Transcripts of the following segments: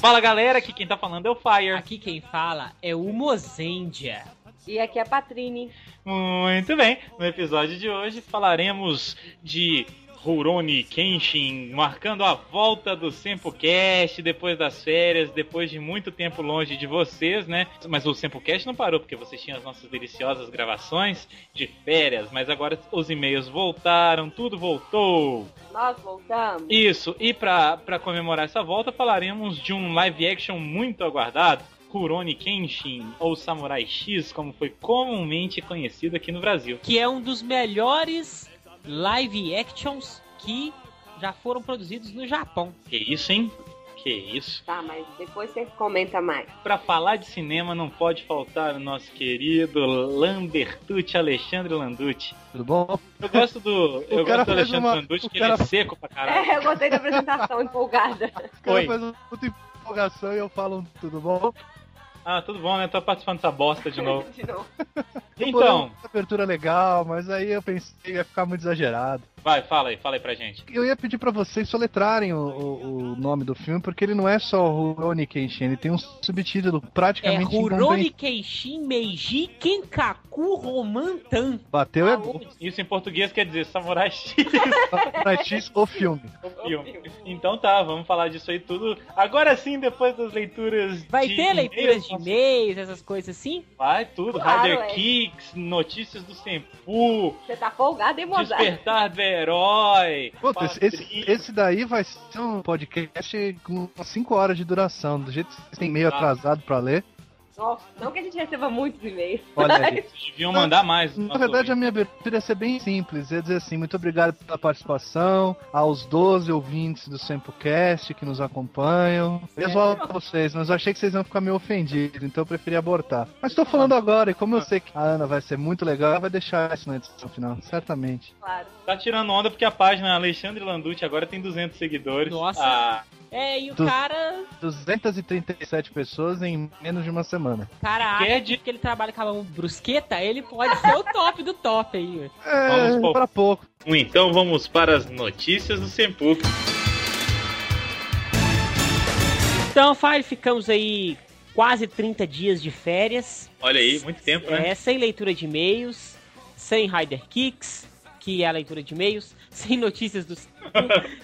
Fala galera, aqui quem tá falando é o Fire. Aqui quem fala é o Mozendia. E aqui é a Patrine. Muito bem, no episódio de hoje falaremos de Rurouni Kenshin, marcando a volta do Sempocast depois das férias, depois de muito tempo longe de vocês, né? Mas o Sempocast não parou, porque vocês tinham as nossas deliciosas gravações de férias, mas agora os e-mails voltaram, tudo voltou. Nós voltamos. Isso, e para comemorar essa volta, falaremos de um live action muito aguardado. Kuroni Kenshin, ou Samurai X, como foi comumente conhecido aqui no Brasil. Que é um dos melhores live actions que já foram produzidos no Japão. Que isso, hein? Que isso. Tá, mas depois você comenta mais. Para falar de cinema não pode faltar o nosso querido Lambertucci, Alexandre Landucci. Tudo bom? Eu gosto do, eu gosto do Alexandre uma... Landucci, que cara... ele é seco pra caralho. É, eu gostei da apresentação empolgada. O cara Oi. faz uma puta empolgação e eu falo tudo bom? Ah, tudo bom, né? Tô participando dessa bosta de novo. de novo. Então. Abertura legal, mas aí eu pensei que ia ficar muito exagerado. Vai, fala aí, fala aí pra gente. Eu ia pedir pra vocês soletrarem o, o, o nome do filme, porque ele não é só Rurouni Kenshin, ele tem um subtítulo praticamente É Rurouni Kenshin Meiji Kenkaku Romantan. Bateu é bom. Isso em português quer dizer Samurai X. Samurai X, o filme. O filme. Então tá, vamos falar disso aí tudo. Agora sim, depois das leituras Vai de ter leituras de e-mails, essas coisas assim? Vai, tudo. Claro, Rider é. Kicks, notícias do Senpu. Você tá folgado, hein, Mozart? Despertar do herói. Puta, esse, esse, daí vai ser um podcast com 5 horas de duração. Do jeito que vocês têm meio atrasado pra ler. Nossa, não que a gente receba muitos e-mails. Olha deviam mandar mais. Na verdade, a minha abertura ia ser bem simples. Ia dizer assim, muito obrigado pela participação, aos 12 ouvintes do Sempocast que nos acompanham. Eu vou a vocês, mas eu achei que vocês iam ficar meio ofendidos, então eu preferi abortar. Mas estou falando agora, e como eu sei que a Ana vai ser muito legal, ela vai deixar isso na edição final, certamente. Claro. Tá tirando onda porque a página Alexandre Landucci agora tem 200 seguidores. Nossa. Ah. É, e o du cara. 237 pessoas em menos de uma semana. Caraca, é de que ele trabalha com a brusqueta, ele pode ser o top do top aí. É, vamos para pouco. Então vamos para as notícias do Sempu. Então, Fire, ficamos aí quase 30 dias de férias. Olha aí, muito tempo, né? É, sem leitura de e-mails, sem Rider Kicks, que é a leitura de e-mails, sem notícias dos.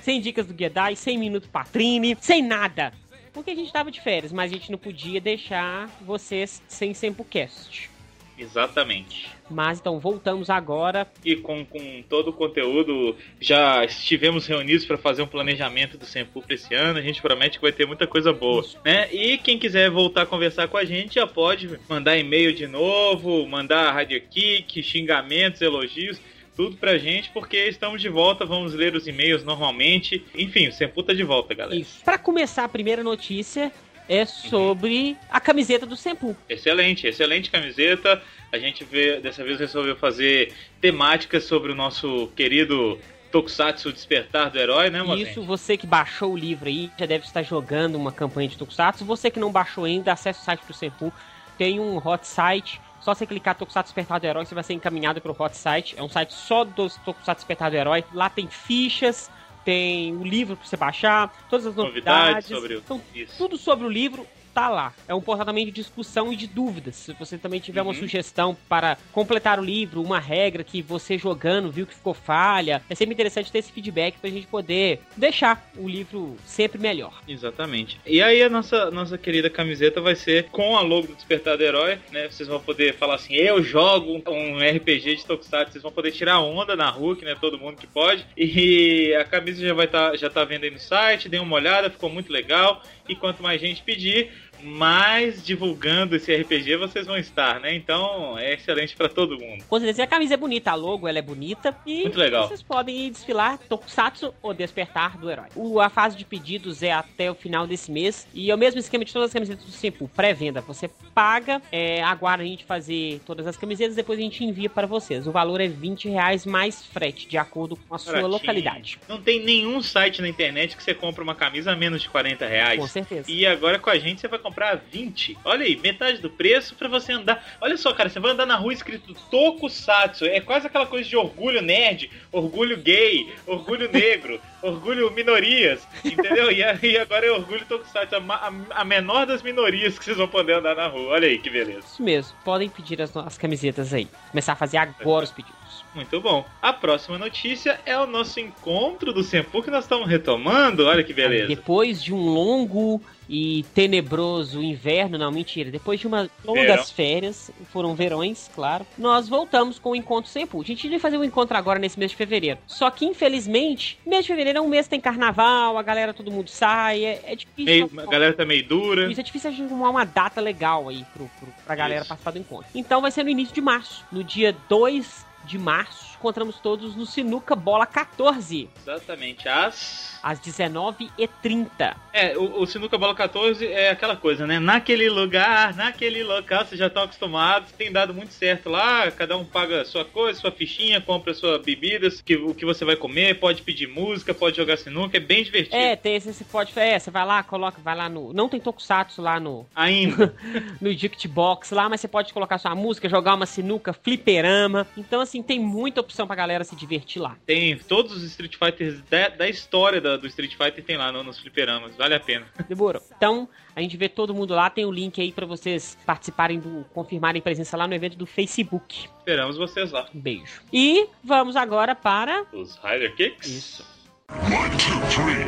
sem dicas do Gedai, sem minuto Patrine, sem nada. Porque a gente tava de férias, mas a gente não podia deixar vocês sem Sempocast. Exatamente. Mas então voltamos agora. E com, com todo o conteúdo, já estivemos reunidos para fazer um planejamento do Sempu para esse ano. A gente promete que vai ter muita coisa boa. Né? E quem quiser voltar a conversar com a gente, já pode mandar e-mail de novo, mandar radio kick, xingamentos, elogios tudo pra gente, porque estamos de volta, vamos ler os e-mails normalmente. Enfim, o Sempu tá de volta, galera. Isso. Pra começar, a primeira notícia é sobre uhum. a camiseta do Sempu. Excelente, excelente camiseta. A gente vê, dessa vez resolveu fazer temáticas sobre o nosso querido Tokusatsu Despertar do Herói, né, Mozinho? Isso, você que baixou o livro aí, já deve estar jogando uma campanha de Tokusatsu. Você que não baixou ainda, acesse o site do Sempu. Tem um hot site só você clicar Tokusatsu Despertar do Herói, você vai ser encaminhado para o hot site. É um site só dos Tokusatsu Despertar do Herói. Lá tem fichas, tem o livro para você baixar, todas as novidades. novidades sobre então, isso. tudo sobre o livro tá lá. É um portal também de discussão e de dúvidas. Se você também tiver uhum. uma sugestão para completar o livro, uma regra que você jogando viu que ficou falha, é sempre interessante ter esse feedback pra gente poder deixar o livro sempre melhor. Exatamente. E aí a nossa, nossa querida camiseta vai ser com a logo do Despertar do Herói, né? Vocês vão poder falar assim, eu jogo um RPG de Tokusatsu, vocês vão poder tirar onda na Hulk, né? Todo mundo que pode. E a camisa já vai estar tá, já tá vendo aí no site, dê uma olhada, ficou muito legal. E quanto mais gente pedir, mais divulgando esse RPG vocês vão estar, né? Então é excelente para todo mundo. Com certeza, a camisa é bonita, a logo ela é bonita e Muito legal. vocês podem desfilar Tokusatsu ou Despertar do Herói. O, a fase de pedidos é até o final desse mês e é o mesmo esquema de todas as camisetas do Simple, pré-venda. Você paga, é, aguarda a gente fazer todas as camisetas, depois a gente envia para vocês. O valor é 20 reais mais frete, de acordo com a sua Baratinho. localidade. Não tem nenhum site na internet que você compra uma camisa a menos de 40 reais. Com certeza. E agora com a gente você vai comprar comprar 20. Olha aí, metade do preço pra você andar. Olha só, cara, você vai andar na rua escrito Tokusatsu. É quase aquela coisa de orgulho nerd, orgulho gay, orgulho negro, orgulho minorias, entendeu? E, e agora é orgulho Tokusatsu, a, a, a, menor das minorias que vocês vão poder andar na rua. Olha aí que beleza. Isso mesmo, podem pedir as, as camisetas aí. Começar a fazer agora os pedidos. Muito bom. A próxima notícia é o nosso encontro do Senpu que nós estamos retomando. Olha que beleza. Depois de um longo e tenebroso inverno, não, mentira. Depois de umas longas férias, foram verões, claro, nós voltamos com o encontro Senpu. A gente ia fazer um encontro agora nesse mês de fevereiro. Só que, infelizmente, mês de fevereiro é um mês que tem carnaval, a galera, todo mundo sai, é, é difícil. Meio, a galera tá meio dura. Isso é difícil arrumar uma data legal aí pro, pro, pra galera Isso. participar do encontro. Então vai ser no início de março, no dia 2 de março, encontramos todos no Sinuca Bola 14. Exatamente, às às 19h30. É, o, o Sinuca Bola 14 é aquela coisa, né? Naquele lugar, naquele local, vocês já estão acostumados, tem dado muito certo lá, cada um paga sua coisa, sua fichinha, compra sua bebidas, que, o que você vai comer, pode pedir música, pode jogar sinuca, é bem divertido. É, tem esse, você pode, é, você vai lá, coloca, vai lá no, não tem tokusatsu lá no... Ainda. no Dict Box lá, mas você pode colocar sua música, jogar uma sinuca, fliperama, então assim, tem muita opção pra galera se divertir lá. Tem todos os Street Fighters da, da história da do Street Fighter tem lá no, nos fliperamas, vale a pena. Demorou. Então, a gente vê todo mundo lá, tem o link aí para vocês participarem do, confirmarem presença lá no evento do Facebook. Esperamos vocês lá. Um beijo. E vamos agora para... Os Rider Kicks? Isso. One, two, three.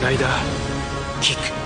Rider Kick.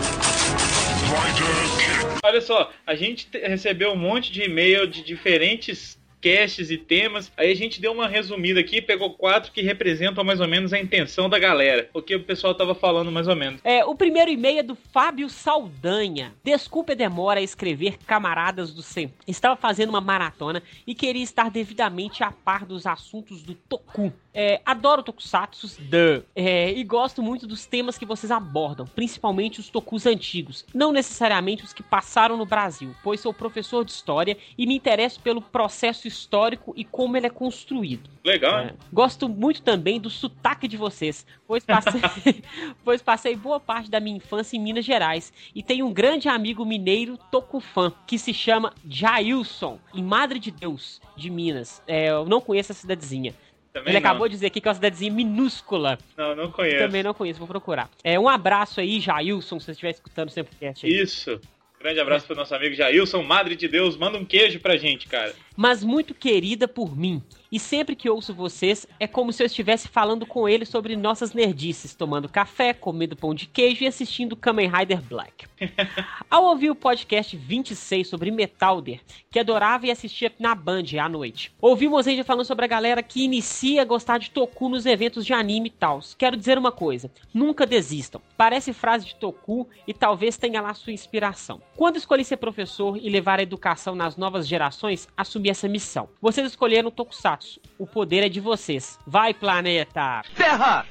Olha só, a gente recebeu um monte de e-mail de diferentes casts e temas. Aí a gente deu uma resumida aqui, pegou quatro que representam mais ou menos a intenção da galera. O que o pessoal tava falando mais ou menos. É, o primeiro e-mail é do Fábio Saldanha. Desculpe a demora a escrever camaradas do Sempre. Estava fazendo uma maratona e queria estar devidamente a par dos assuntos do Toku. É, adoro tokusatsu, duh. É, e gosto muito dos temas que vocês abordam, principalmente os tokus antigos, não necessariamente os que passaram no Brasil, pois sou professor de história e me interesso pelo processo histórico e como ele é construído. Legal. É, gosto muito também do sotaque de vocês, pois passei, pois passei boa parte da minha infância em Minas Gerais e tenho um grande amigo mineiro tokufã que se chama Jailson, em Madre de Deus, de Minas. É, eu não conheço a cidadezinha. Também Ele não. acabou de dizer aqui que é uma cidadezinha minúscula. Não, não conheço. Também não conheço, vou procurar. É, um abraço aí, Jailson, se você estiver escutando sempre podcast aí. Isso. Grande abraço pro nosso amigo Jailson, Madre de Deus. Manda um queijo pra gente, cara. Mas muito querida por mim. E sempre que ouço vocês, é como se eu estivesse falando com ele sobre nossas nerdices, tomando café, comendo pão de queijo e assistindo Kamen Rider Black. Ao ouvir o podcast 26 sobre Metalder, que adorava e assistia na Band à noite, ouvimos gente falando sobre a galera que inicia a gostar de Toku nos eventos de anime e tal. Quero dizer uma coisa, nunca desistam. Parece frase de Toku e talvez tenha lá sua inspiração. Quando escolhi ser professor e levar a educação nas novas gerações, assumi essa missão. Vocês escolheram Tokusatsu o poder é de vocês. Vai, planeta! Terra!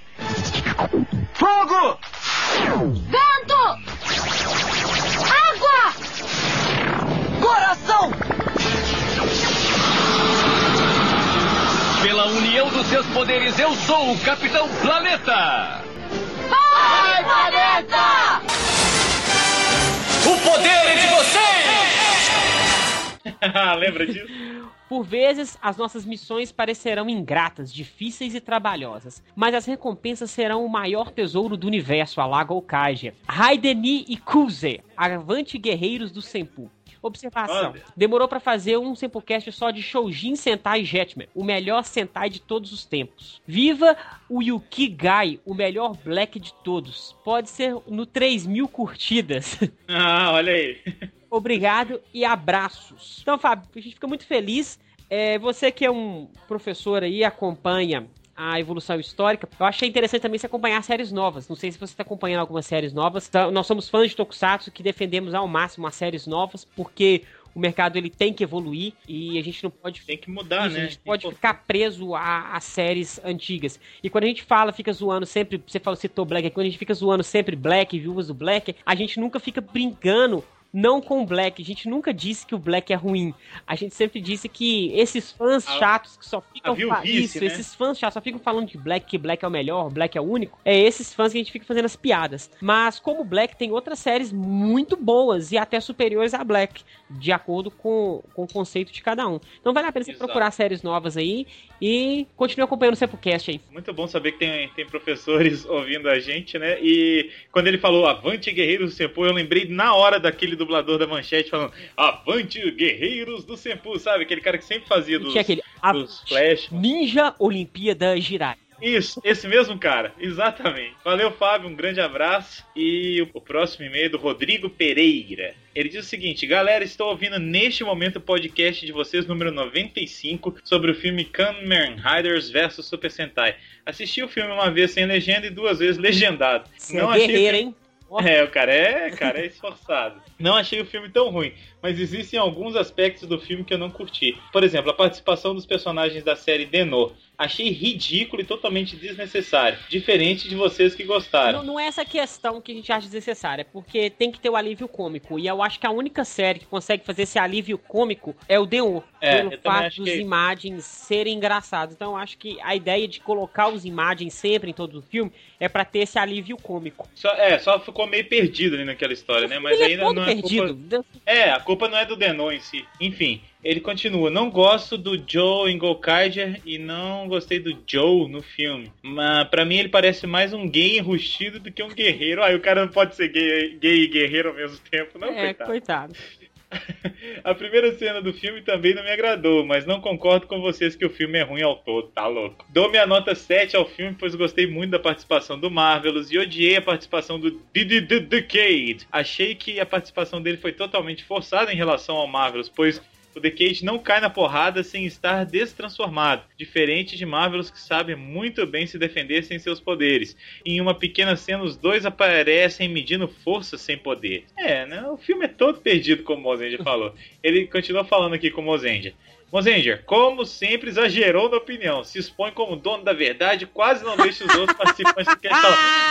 Fogo! Vento! Água! Coração! Pela união dos seus poderes, eu sou o Capitão Planeta! Vai, planeta! Lembra disso? Por vezes, as nossas missões parecerão ingratas, difíceis e trabalhosas, mas as recompensas serão o maior tesouro do universo, a Lago Kaija. Raideni e Kuze, avante guerreiros do Senpu. Observação. Olha. Demorou para fazer um Sempocast só de Shoujin Sentai Jetman, o melhor Sentai de todos os tempos. Viva o Yuki Gai, o melhor Black de todos. Pode ser no 3 mil curtidas. Ah, olha aí. Obrigado e abraços. Então, Fábio, a gente fica muito feliz. É, você que é um professor aí, acompanha a evolução histórica. Eu achei interessante também se acompanhar séries novas. Não sei se você está acompanhando algumas séries novas. Então, nós somos fãs de Tokusatsu que defendemos ao máximo as séries novas, porque o mercado ele tem que evoluir e a gente não pode tem que mudar, isso, né? A gente pode ficar preso a, a, séries antigas. E quando a gente fala, fica zoando sempre, você falou citou Black, quando a gente fica zoando sempre Black, viúvas do Black, a gente nunca fica brincando não com o Black. A gente nunca disse que o Black é ruim. A gente sempre disse que esses fãs A- chatos que só ficam a viu fa- vice, isso, né? esses fãs chatos só ficam falando de Black, que Black é o melhor, Black é o único. É esses fãs que a gente fica fazendo as piadas. Mas como Black tem outras séries muito boas e até superiores a Black, de acordo com, com o conceito de cada um. Então vale a pena você Exato. procurar séries novas aí e continue acompanhando o Sepulcast aí. Muito bom saber que tem, tem professores ouvindo a gente, né? E quando ele falou Avante Guerreiros do Sempu, eu lembrei na hora daquele dublador da manchete falando Avante Guerreiros do Sempu, sabe? Aquele cara que sempre fazia dos, tinha aquele a- dos Flash. Ninja Olimpíada Jirai. Isso, esse mesmo cara, exatamente. Valeu, Fábio, um grande abraço. E o- próximo e-mail é do Rodrigo Pereira. Ele diz o seguinte: Galera, estou ouvindo neste momento o podcast de vocês, número 95, sobre o filme Kamen Riders vs Super Sentai. Assisti o filme uma vez sem legenda e duas vezes legendado. Você é guerreiro, hein? É, o cara é, cara é esforçado. Não achei o filme tão ruim, mas existem alguns aspectos do filme que eu não curti. Por exemplo, a participação dos personagens da série Denô. Achei ridículo e totalmente desnecessário. Diferente de vocês que gostaram. Não, não é essa questão que a gente acha desnecessária, é porque tem que ter o alívio cômico. E eu acho que a única série que consegue fazer esse alívio cômico é o Deon. É, pelo fato dos que- imagens serem engraçadas. Então eu acho que a ideia de colocar os imagens sempre em todo o filme é pra ter esse alívio cômico. Só, é, só ficou meio perdido ali naquela história, né? Mas é ainda todo não é perdido. culpa... É, a culpa não é do Denô em si. Enfim, ele continua. Não gosto do Joe em Gokaiger e não gostei do Joe no filme. Mas pra mim ele parece mais um gay enrustido do que um guerreiro. Aí o cara não pode ser gay, gay e guerreiro ao mesmo tempo, não, é, coitado. coitado. A primeira cena do filme também não me agradou, mas não concordo com vocês que o filme é ruim ao todo, tá louco. Dou minha nota 7 ao filme, pois gostei muito da participação do Marvelous e odiei a participação do Decade. Achei que a participação dele foi totalmente forçada em relação ao Marvelous, pois o Decade não cai na porrada sem estar destransformado, diferente de Marvelous que sabe muito bem se defender sem seus poderes. Em uma pequena cena, os dois aparecem medindo força sem poder. É, né? O filme é todo perdido, como o Mozendia falou. Ele continua falando aqui com o Mozendia. Mozendia, como sempre, exagerou na opinião. Se expõe como dono da verdade, quase não deixa os outros participantes do.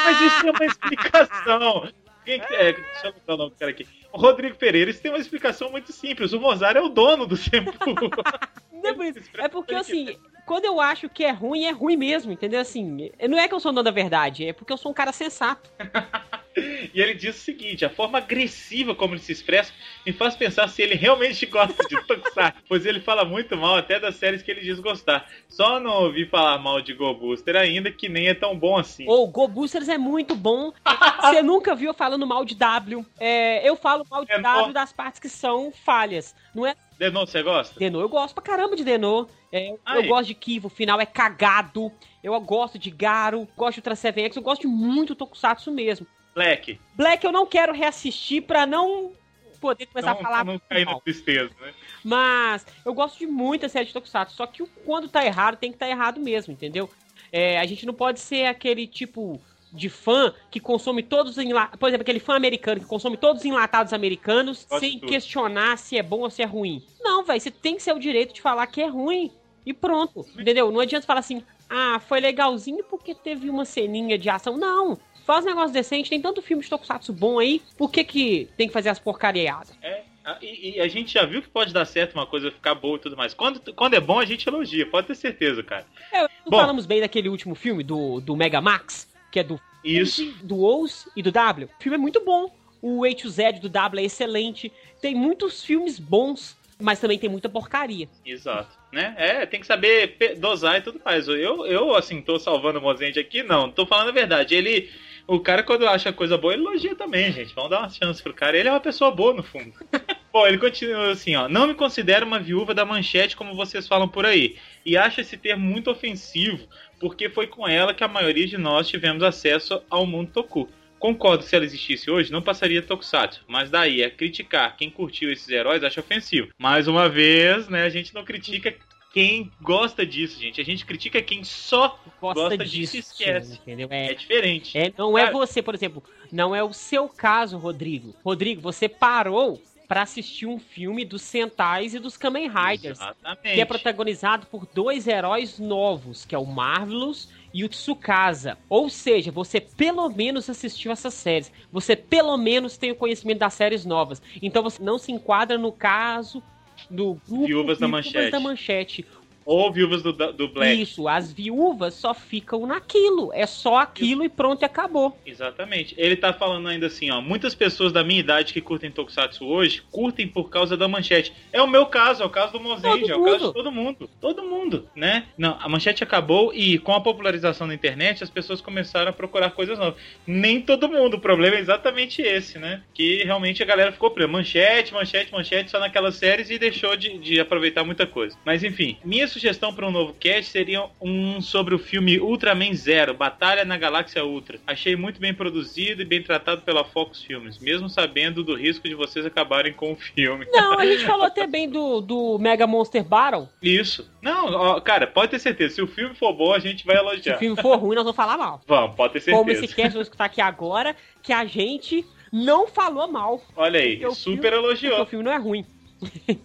Mas isso tem uma explicação. Quem que é? Deixa eu botar o nome do cara aqui. Rodrigo Pereira, isso tem uma explicação muito simples. O Mozart é o dono do Sempu. Não é por isso. É porque, assim, quando eu acho que é ruim, é ruim mesmo, entendeu? Assim, não é que eu sou dono da verdade, é porque eu sou um cara sensato. E ele diz o seguinte: a forma agressiva como ele se expressa me faz pensar se ele realmente gosta de Tokusatsu, pois ele fala muito mal até das séries que ele diz gostar. Só não ouvi falar mal de Go Booster ainda, que nem é tão bom assim. Ou Go Boosters é muito bom. Você nunca viu eu falando mal de W. É, eu falo W bom. das partes que são falhas. Não é Denon, você gosta? Denô, eu gosto pra caramba de Denô. É, eu gosto de Kivo, o final é cagado. Eu gosto de Garo, gosto de Ultra 7X, eu gosto de muito Tokusatsu mesmo. Black. Black eu não quero reassistir pra não poder começar Não, a falar não cair na tristeza, né? Mas eu gosto de muita série de Tokusatsu, só que quando tá errado, tem que tá errado mesmo, entendeu? É, a gente não pode ser aquele tipo de fã que consome todos os enlatados. Por exemplo, aquele fã americano que consome todos os enlatados americanos Gosto de sem tudo. questionar se é bom ou se é ruim. Não, velho, você tem que ser o direito de falar que é ruim. E pronto, entendeu? Não adianta falar assim, ah, foi legalzinho porque teve uma ceninha de ação. Não, faz um negócio decente, tem tanto filme de Tokusatsu bom aí, por que que tem que fazer as porcariadas? É, e, e a gente já viu que pode dar certo uma coisa ficar boa e tudo mais. Quando, quando é bom, a gente elogia, pode ter certeza, cara. É, não Bom. falamos bem daquele último filme, do, do Mega Max, que é do Isso. do Ous e do W. O filme é muito bom. O A to Z do W é excelente. Tem muitos filmes bons, mas também tem muita porcaria. Exato. Né? É, tem que saber dosar e tudo mais. Eu, eu assim, tô salvando o Mozente aqui, não. Tô falando a verdade. Ele. O cara, quando acha coisa boa, ele elogia também, gente. Vamos dar uma chance pro cara. Ele é uma pessoa boa, no fundo. Bom, ele continua assim, ó. Não me considero uma viúva da manchete, como vocês falam por aí. E acho esse termo muito ofensivo, porque foi com ela que a maioria de nós tivemos acesso ao mundo Toku. Concordo que se ela existisse hoje, não passaria Tokusatsu. Mas daí a criticar quem curtiu esses heróis acho ofensivo. Mais uma vez, né, a gente não critica quem gosta disso, gente. A gente critica quem só Gosta, Gosta disso, disso e esquece. entendeu? é É, diferente. é, não é você, por exemplo, não é o seu caso, Rodrigo. Rodrigo, você parou pra assistir um filme dos Sentais e dos Kamen Riders. Exatamente. que é protagonizado por dois heróis novos, que é o Marvelous e o Tsukasa. Ou seja, você pelo menos assistiu essas séries. Você pelo menos tem o conhecimento das séries novas. Então você não se enquadra no caso do grupo Viúvas da Manchete. da Manchete. Ou viúvas do, do Black. Isso, as viúvas só ficam naquilo. É só aquilo e pronto, e acabou. Exatamente. Ele tá falando ainda assim, ó. Muitas pessoas da minha idade que curtem Tokusatsu hoje curtem por causa da manchete. É o meu caso, é o caso do Mozenji, é o caso de todo mundo. Todo mundo, né? Não, a manchete acabou e com a popularização da internet as pessoas começaram a procurar coisas novas. Nem todo mundo. O problema é exatamente esse, né? Que realmente a galera ficou presa. Manchete, manchete, manchete só naquelas séries e deixou de, de aproveitar muita coisa. Mas enfim, minha sugestão para um novo cast seria um sobre o filme Ultraman Zero, Batalha na Galáxia Ultra. Achei muito bem produzido e bem tratado pela Fox Filmes, mesmo sabendo do risco de vocês acabarem com o filme. Não, a gente falou até bem do, do Mega Monster Battle. Isso. Não, ó, cara, pode ter certeza, se o filme for bom, a gente vai elogiar. Se o filme for ruim, nós vamos falar mal. Vamos, pode ter certeza. Como esse cast, vamos escutar aqui agora, que a gente não falou mal. Olha aí, super filme- elogiou. O filme não é ruim.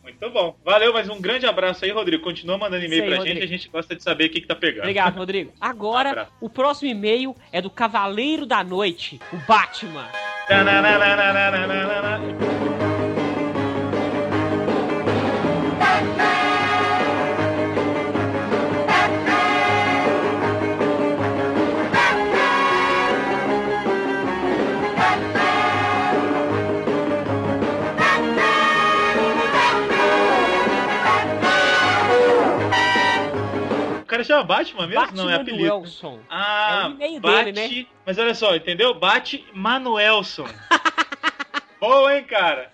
Muito bom. Valeu, mas um grande abraço aí, Rodrigo. Continua mandando e-mail aí, pra Rodrigo. gente, a gente gosta de saber o que, que tá pegando. Obrigado, Rodrigo. Agora, Abraço. o próximo e-mail é do Cavaleiro da Noite, o Batman. Tananana. Chama Batman mesmo? Batman Não, é apelido. Wilson. Ah, É o e-mail Bate... dele, né? Mas olha só, entendeu? Bate Manuelson. Boa, hein, cara?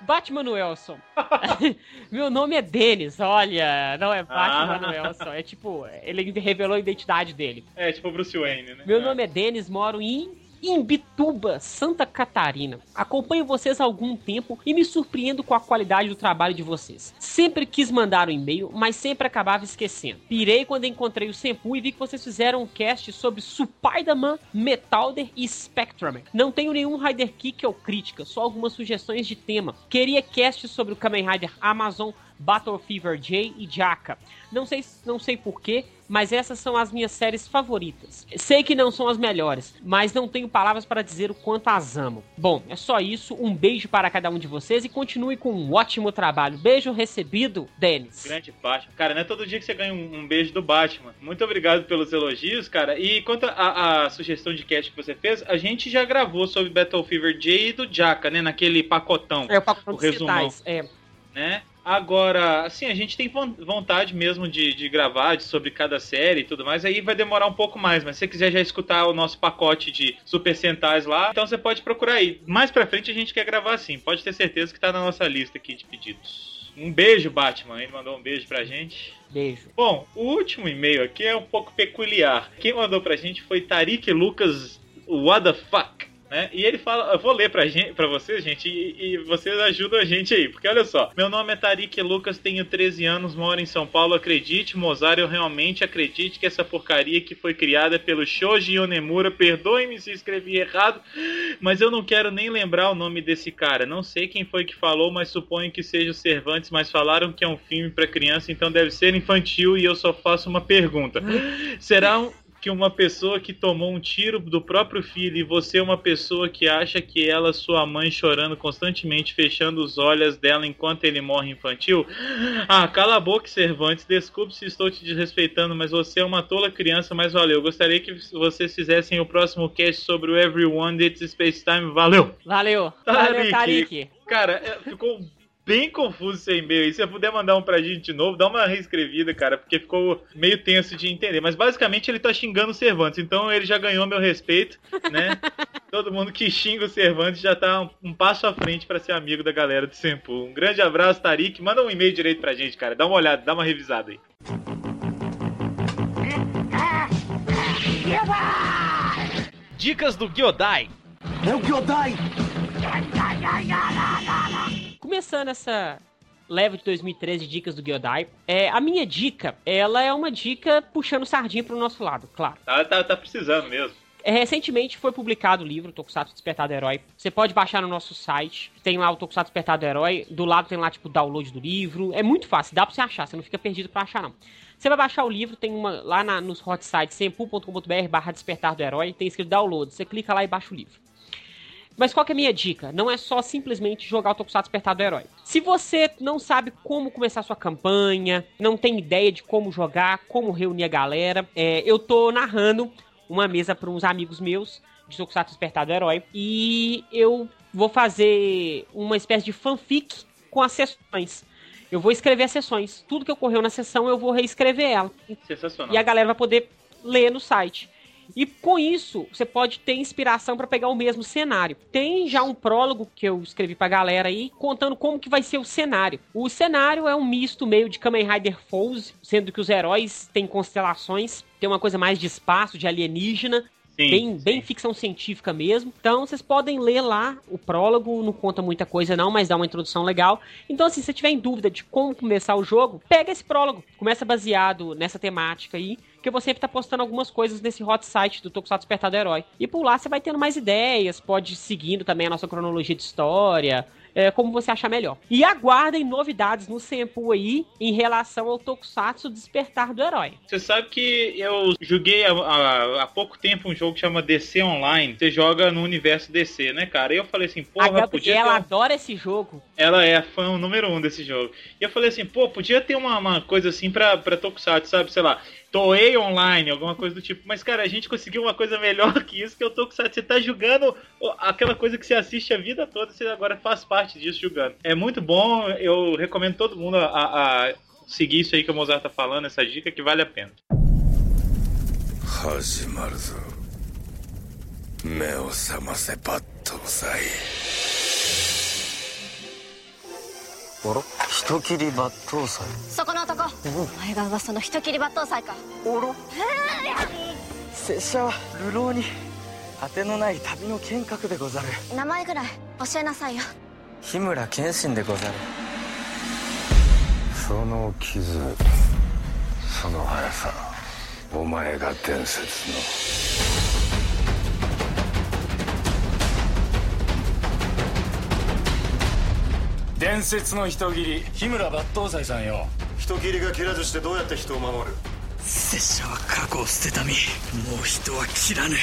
Batman Wilson. Meu nome é Denis, olha. Não é Batman Ah. Wilson. É tipo, ele revelou a identidade dele. É, tipo Bruce Wayne, né? Meu nome é Denis, moro em Imbituba, Santa Catarina. Acompanho vocês há algum tempo e me surpreendo com a qualidade do trabalho de vocês. Sempre quis mandar um e-mail, mas sempre acabava esquecendo. Pirei quando encontrei o Senpu e vi que vocês fizeram um cast sobre Spider-Man, Metalder e Spectrum. Não tenho nenhum Rider Kick ou crítica, só algumas sugestões de tema. Queria cast sobre o Kamen Rider Amazon, Battle Fever J e Jaka. Não sei, não sei porquê, mas essas são as minhas séries favoritas. Sei que não são as melhores, mas não tenho palavras para dizer o quanto as amo. Bom, é só isso. Um beijo para cada um de vocês e continue com um ótimo trabalho. Beijo recebido, Denis. Grande Batman. Cara, não é todo dia que você ganha um, um beijo do Batman. Muito obrigado pelos elogios, cara. E quanto à sugestão de cast que você fez, a gente já gravou sobre Battle Fever J e do Jaka, né? Naquele pacotão, É o papo O de resumão. citais. É, né? Agora, assim, a gente tem von- vontade mesmo de, de gravar de- sobre cada série e tudo mais, aí vai demorar um pouco mais, mas se você quiser já escutar o nosso pacote de Super Sentais lá, então você pode procurar aí. Mais pra frente a gente quer gravar assim, pode ter certeza que tá na nossa lista aqui de pedidos. Um beijo, Batman, ele mandou um beijo pra gente. beijo. Bom, o último e-mail aqui é um pouco peculiar. Quem mandou pra gente foi Tarik Lucas What the fuck? Né? E ele fala, eu vou ler pra, gente, pra vocês, gente, e, e vocês ajudam a gente aí, porque olha só, meu nome é Tarik Lucas, tenho 13 anos, moro em São Paulo, acredite, Mozart, eu realmente acredite que essa porcaria que foi criada pelo Shoji Yonemura, perdoe-me se escrevi errado, mas eu não quero nem lembrar o nome desse cara, não sei quem foi que falou, mas suponho que seja o Cervantes, mas falaram que é um filme pra criança, então deve ser infantil e eu só faço uma pergunta. Será um- que uma pessoa que tomou um tiro do próprio filho e você é uma pessoa que acha que ela, sua mãe, chorando constantemente, fechando os olhos dela enquanto ele morre infantil? Ah, cala a boca, Cervantes. Desculpe se estou te desrespeitando, mas você é uma tola criança, mas valeu. Gostaria que vocês fizessem o próximo cast sobre o Everyone It's Space Time. Valeu! Valeu. Tarik. Valeu, Tarik. Cara, é, ficou bem confuso seu e-mail aí. Se você puder mandar um pra gente de novo, dá uma reescrevida, cara, porque ficou meio tenso de entender. Mas basicamente ele tá xingando o Cervantes, então ele já ganhou meu respeito, né? Todo mundo que xinga o Cervantes já tá um, um passo à frente pra ser amigo da galera do Sempu. Um grande abraço, Tarik. Manda um e-mail direito pra gente, cara. Dá uma olhada, dá uma revisada aí. Dicas do Gyodai. Começando essa leva de 2013 de dicas do Gyodai, é, a minha dica, ela é uma dica puxando sardinha pro nosso lado, claro. Tá, tá, tá precisando mesmo. É, Recentemente foi publicado o livro Tokusatsu Despertar do Herói. Você pode baixar no nosso site. Tem lá o Tokusatsu Despertar do Herói. Do lado tem lá, tipo, o download do livro. É muito fácil, dá pra você achar. Você não fica perdido pra achar, não. Você vai baixar o livro, tem uma lá na- nos hot sites sempu.com.br barra Despertar do Herói. Tem escrito download. Você clica lá e baixa o livro. Mas qual que é a minha dica? Não é só simplesmente jogar o Tokusatsu Despertar do Herói. Se você não sabe como começar sua campanha, não tem ideia de como jogar, como reunir a galera, é, eu tô narrando uma mesa para uns amigos meus de Tokusatsu Despertar do Herói e eu vou fazer uma espécie de fanfic com as sessões. Eu vou escrever as sessões. Tudo que ocorreu na sessão eu vou reescrever ela. Sensacional. E a galera vai poder ler no site. E com isso, você pode ter inspiração para pegar o mesmo cenário. Tem já um prólogo que eu escrevi pra galera aí, contando como que vai ser o cenário. O cenário é um misto meio de Kamen Rider Foes, sendo que os heróis têm constelações, tem uma coisa mais de espaço, de alienígena, Sim, bem, sim. bem ficção científica mesmo. Então vocês podem ler lá o prólogo, não conta muita coisa não, mas dá uma introdução legal. Então assim, se você tiver em dúvida de como começar o jogo, pega esse prólogo. Começa baseado nessa temática aí, que eu vou sempre estar postando algumas coisas nesse hot site do Tokusatsu Despertar do Herói. E por lá você vai tendo mais ideias, pode ir seguindo também a nossa cronologia de história, é, como você achar melhor. E aguardem novidades no Senpu aí em relação ao Tokusatsu Despertar do Herói. Você sabe que eu joguei há, há- há pouco tempo um jogo que chama DC Online. Você joga no universo DC, né, cara? E eu falei assim, a porra, podia ter... um- adora esse jogo. Ela é a fã número um desse jogo. E eu falei assim, pô, podia ter uma, uma coisa assim pra, pra Tokusatsu, sabe? Sei lá, Toei Online, alguma coisa do tipo. Mas, cara, a gente conseguiu uma coisa melhor que isso, que é o Tokusatsu. Você tá jogando ó, aquela coisa que você assiste a vida toda, você agora faz parte disso jogando. É muito bom, eu recomendo todo mundo a, a seguir isso aí que o Mozart tá falando, essa dica que vale a pena. 始まるぞ目を覚ませバットサイ あら？人斬り抜刀斎。そこの男。お前が噂の人斬り抜刀斎か。あら拙者は流浪に果てのない旅の剣客でござる。名前ぐらい教えなさいよ。日村謙信でござる。その傷その速さお前が伝説の伝説の人斬り日村抜刀斎さんよ。人斬りが切らずしてどうやって人を守る？拙者は過去を捨てた身。もう人は切らぬ。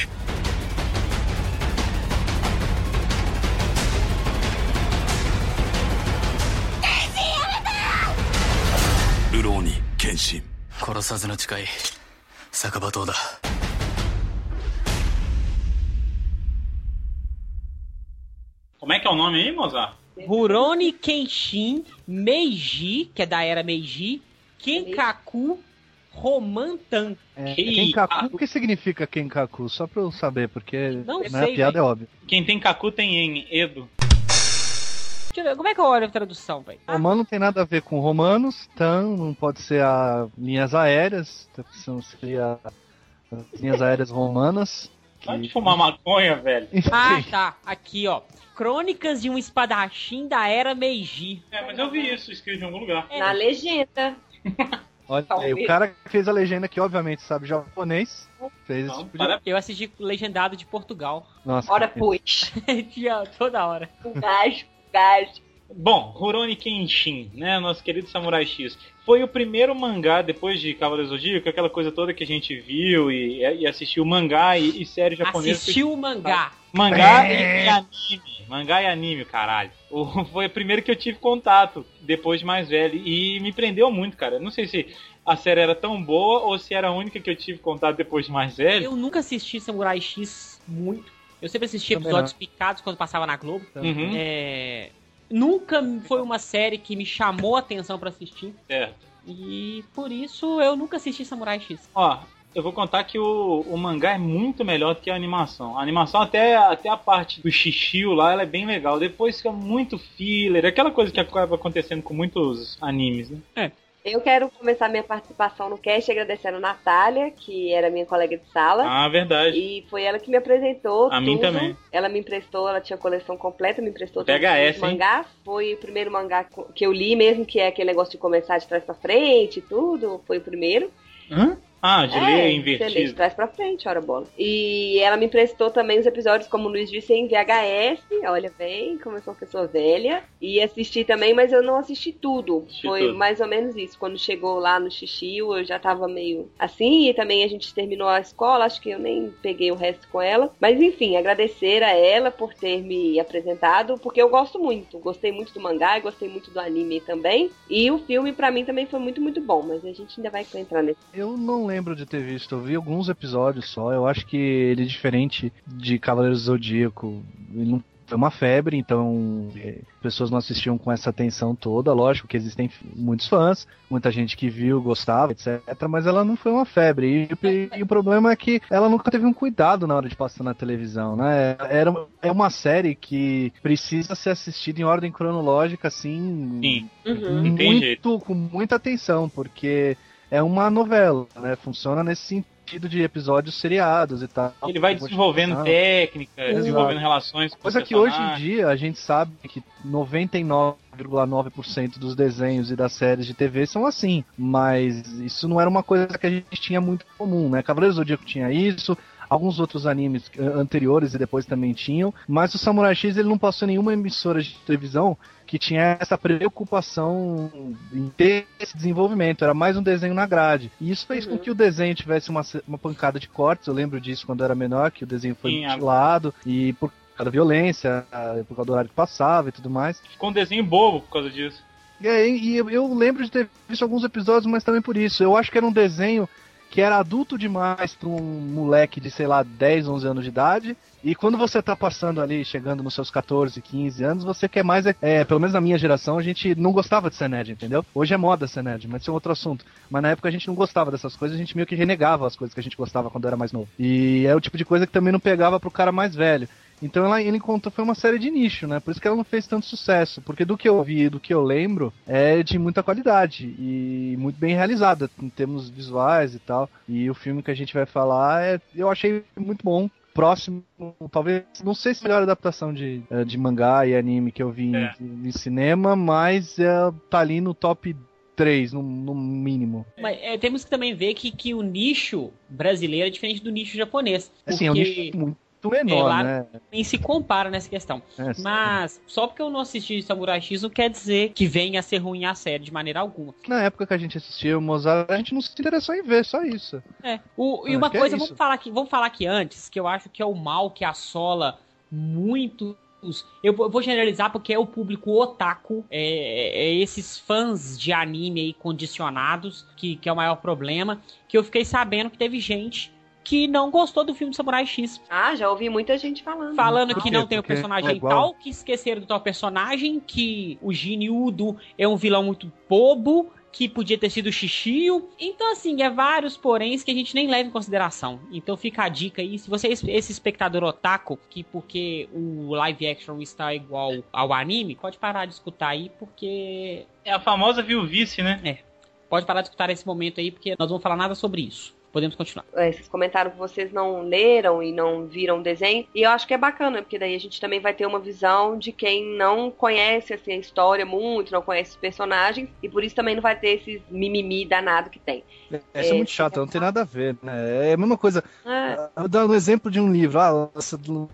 流浪に謙信殺さずの誓い酒場島だ。Como é que é o nome aí, Mozart? Rurouni Kenshin Meiji, que é da era Meiji, Kenkaku Romantan. É, Kenkaku, o que significa Kenkaku? Só pra eu saber, porque Não né, sei, a piada velho. é óbvia. Quem tem Kaku tem em Edo. Deixa eu ver, como é que eu olho a tradução, velho? Romano não tem nada a ver com romanos, tan não pode ser a linhas aéreas, então são- seria as linhas aéreas romanas. Vai que- fumar maconha, velho. Ah, tá. Aqui, ó. Crônicas de um espadachim da era Meiji. É, mas eu vi isso escrito em algum lugar. Na legenda. olha aí, o cara que fez a legenda que obviamente sabe japonês, fez esse Não, tipo de... Eu assisti legendado de Portugal. Nossa, Ora, que- pois. Toda hora. O gajo, o gajo. Bom, Rurouni Kenshin, né, nosso querido Samurai X, foi o primeiro mangá depois de Cavaleiro do Zodíaco, aquela coisa toda que a gente viu e, e assistiu mangá e, e série japonesa. Assistiu o mangá. Mangá É. e, anime. Mangá e anime, caralho. O- foi o primeiro que eu tive contato, depois de mais velho. E me prendeu muito, cara. Não sei se a série era tão boa ou se era a única que eu tive contato depois de mais velho. Eu nunca assisti Samurai X muito. Eu sempre assisti episódios picados quando passava na Globo. Uhum. É, Nunca foi uma série que me chamou a atenção pra assistir. Certo. E por isso eu nunca assisti Samurai X. Ó, eu vou contar que o, o mangá é muito melhor do que a animação. A animação, até, até a parte do xixio lá, ela é bem legal. Depois fica muito filler, aquela coisa que acaba acontecendo com muitos animes, né? Eu quero começar minha participação no cast agradecendo a Natália, que era minha colega de sala. Ah, verdade. E foi ela que me apresentou. A mim tudo. também. Ela me emprestou, ela tinha a coleção completa, me emprestou os mangás. Foi o primeiro mangá que eu li mesmo, que é aquele negócio de começar de trás pra frente e tudo. Foi o primeiro. Hã? Ah, de é, ler Você lê de invertido. trás pra frente, hora bola. E ela me emprestou também os episódios, como o Luiz disse, em VHS. Olha bem, como eu sou uma pessoa velha. E assisti também, mas eu não assisti tudo. Assisti Foi tudo. mais ou menos isso. Quando chegou lá no Xixio, eu já tava meio assim. E também a gente terminou a escola, acho que eu nem peguei o resto com ela. Mas enfim, agradecer a ela por ter me apresentado, porque eu gosto muito. Gostei muito do mangá e gostei muito do anime também. E o filme, pra mim, também foi muito, muito bom. Mas a gente ainda vai entrar nesse. Eu não lembro de ter visto, eu vi alguns episódios só. Eu acho que ele é diferente de Cavaleiros do Zodíaco. Ele não foi uma febre, então é, pessoas não assistiam com essa atenção toda. Lógico que existem muitos fãs, muita gente que viu, gostava, etc. Mas ela não foi uma febre. E, o- e o problema é que ela nunca teve um cuidado na hora de passar na televisão, né? Era é uma série que precisa ser assistida em ordem cronológica, assim, Sim, Uhum. Muito, com muita atenção, porque é uma novela, né? Funciona nesse sentido de episódios seriados e tal. Ele vai desenvolvendo Continuação. técnica, Exato. desenvolvendo relações com Coisa que hoje em dia a gente sabe que 99,9% dos desenhos e das séries de TV são assim, mas isso não era uma coisa que a gente tinha muito comum, né? Cavaleiros do Zodíaco tinha isso, alguns outros animes eh, anteriores e depois também tinham, mas o Samurai X ele não passou nenhuma emissora de televisão que tinha essa preocupação em ter esse desenvolvimento, era mais um desenho na grade. E isso fez com que o desenho tivesse uma, uma pancada de cortes, eu lembro disso quando eu era menor, que o desenho foi Sim, a- mutilado, e por causa da violência, por causa do horário que passava e tudo mais. Ficou um desenho bobo por causa disso. E, aí, e eu, eu lembro de ter visto alguns episódios, mas também por isso. Eu acho que era um desenho que era adulto demais para um moleque de, sei lá, 10, 11 anos de idade. E quando você tá passando ali, chegando nos seus 14, 15 anos, você quer mais. É, pelo menos na minha geração, a gente não gostava de ser nerd, entendeu? Hoje é moda ser nerd, mas isso é outro assunto. Mas na época a gente não gostava dessas coisas, a gente meio que renegava as coisas que a gente gostava quando era mais novo. E é o tipo de coisa que também não pegava pro cara mais velho. Então ela, ele encontrou, foi uma série de nicho, né? Por isso que ela não fez tanto sucesso. Porque do que eu vi e do que eu lembro, é de muita qualidade e muito bem realizada em termos visuais e tal. E o filme que a gente vai falar, é, eu achei muito bom. Próximo, talvez, não sei se é a melhor adaptação de, eh, de mangá e anime que eu vi em- É. em, cinema, mas é, tá ali no top 3, no, no mínimo. Mas é, temos que também ver que, que o nicho brasileiro é diferente do nicho japonês. Assim, é um nicho muito menor, É, lá- né? nem se compara nessa questão. É, sim. Mas só porque eu não assisti Samurai X não quer dizer que venha a ser ruim a série de maneira alguma. Na época que a gente assistiu o Mozart, a gente não se interessou em ver, só isso. É. O, e Ah, uma é coisa, isso. vamos falar, aqui, vamos falar aqui antes, que eu acho que é o mal que assola muitos. Eu vou eu vou generalizar porque é o público otaku, é, é esses fãs de anime aí condicionados, que, que é o maior problema. Que eu fiquei sabendo que teve gente que não gostou do filme Samurai X. Ah, já ouvi muita gente falando. Falando que não tem o Porque personagem é tal, que esqueceram do tal personagem, que o Gene Udo é um vilão muito bobo, que podia ter sido Xixio. Então, assim, é vários poréns que a gente nem leva em consideração. Então fica a dica aí, se você é esse- esse espectador otaku, que porque o live action está igual ao anime, pode parar de escutar aí, porque... É a famosa viuvice, né? Pode parar de escutar nesse momento aí, porque nós vamos falar nada sobre isso. Podemos continuar. É, Vocês comentaram que vocês não leram e não viram o desenho. E eu acho que é bacana, porque daí a gente também vai ter uma visão de quem não conhece assim, a história muito, não conhece os personagens. E por isso também não vai ter esses mimimi danado que tem. Essa é, É, muito chata, não tem nada a ver, né? É a mesma coisa. Ah, Eu dando um exemplo de um livro. Ah,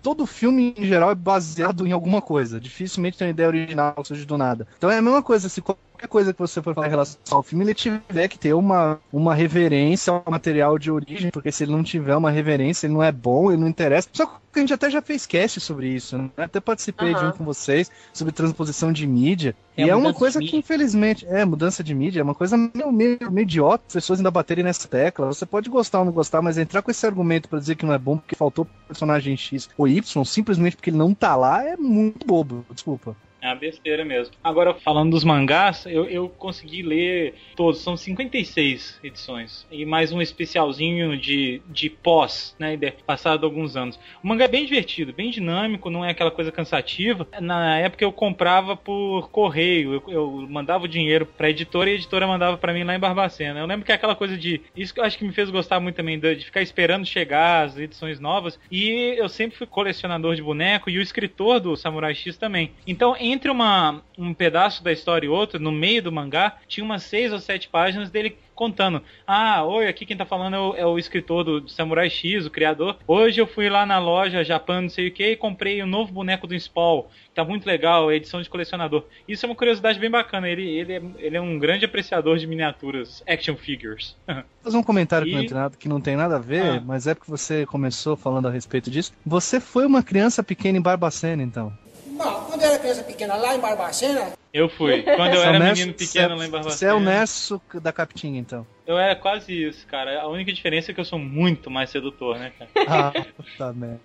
todo filme em geral é baseado em alguma coisa. Dificilmente tem uma ideia original que surge do nada. Então é a mesma coisa. Se qualquer coisa que você for falar em relação ao filme, ele tiver que ter uma, uma reverência ao material de origem, porque se ele não tiver uma reverência, ele não é bom, ele não interessa. Só que a gente até já fez cast sobre isso, né? Até participei de Aham. um com vocês sobre transposição de mídia. É, e é uma de coisa que, infelizmente, é mudança de mídia, é uma coisa meio, meio, meio idiota, as pessoas ainda baterem nessa tecla. Você pode gostar ou não gostar, mas entrar com esse argumento pra dizer que não é bom porque faltou personagem X ou Y, simplesmente porque ele não tá lá, é muito bobo. Desculpa. É uma besteira mesmo. Agora, falando dos mangás, eu, eu consegui ler todos, são 56 edições. E mais um especialzinho de, de pós, né? Passado alguns anos. O mangá é bem divertido, bem dinâmico, não é aquela coisa cansativa. Na época eu comprava por correio, eu, eu mandava o dinheiro pra editora e a editora mandava pra mim lá em Barbacena. Eu lembro que é aquela coisa de. Isso que eu acho que me fez gostar muito também, de ficar esperando chegar as edições novas. E eu sempre fui colecionador de boneco e o escritor do Samurai X também. Então, em entre uma, um pedaço da história e outro, no meio do mangá, tinha umas seis ou sete páginas dele contando. Ah, oi, aqui quem tá falando é o, é o escritor do, do, Samurai X, o criador. Hoje eu fui lá na loja Japão, não sei o que, e comprei o um novo boneco do Spawn. Tá muito legal, é edição de colecionador. Isso é uma curiosidade bem bacana. Ele, ele, é, ele é um grande apreciador de miniaturas, action figures. Fazer um comentário e... que, não tem nada, que não tem nada a ver, ah. mas é porque você começou falando a respeito disso. Você foi uma criança pequena em Barbacena, então. Não, quando eu era criança pequena lá em Barbacena. Eu fui. Quando eu era menino pequeno lá em Barbacena. Você é o Nesso da Capitinha, então. Eu era quase isso, cara. A única diferença é que eu sou muito mais sedutor, né, cara? ah, tá merda.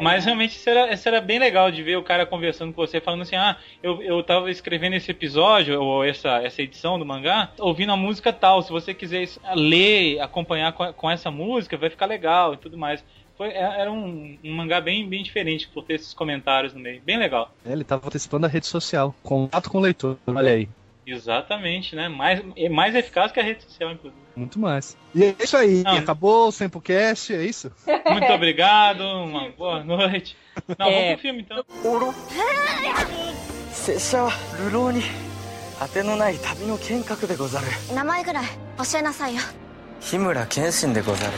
Mas realmente isso era, isso era bem legal de ver o cara conversando com você, falando assim: ah, eu, eu tava escrevendo esse episódio, ou essa, essa edição do mangá, ouvindo a música tal. Se você quiser ler, acompanhar com, com essa música, vai ficar legal e tudo mais. Foi, é, era um, um, mangá bem, bem diferente por ter esses comentários no meio. Bem legal. É, ele estava participando da rede social. Contato com o leitor. Olha aí. Exatamente, né? Mais, mais eficaz que a rede social, inclusive. Muito mais. E é isso aí. Não, Acabou o Sempocast, é isso? Muito obrigado, uma boa noite. Não, é... vamos pro filme então. 拙者は流浪に当てのない旅の剣客でござる名前ぐらい教えなさいよ日村謙信でござる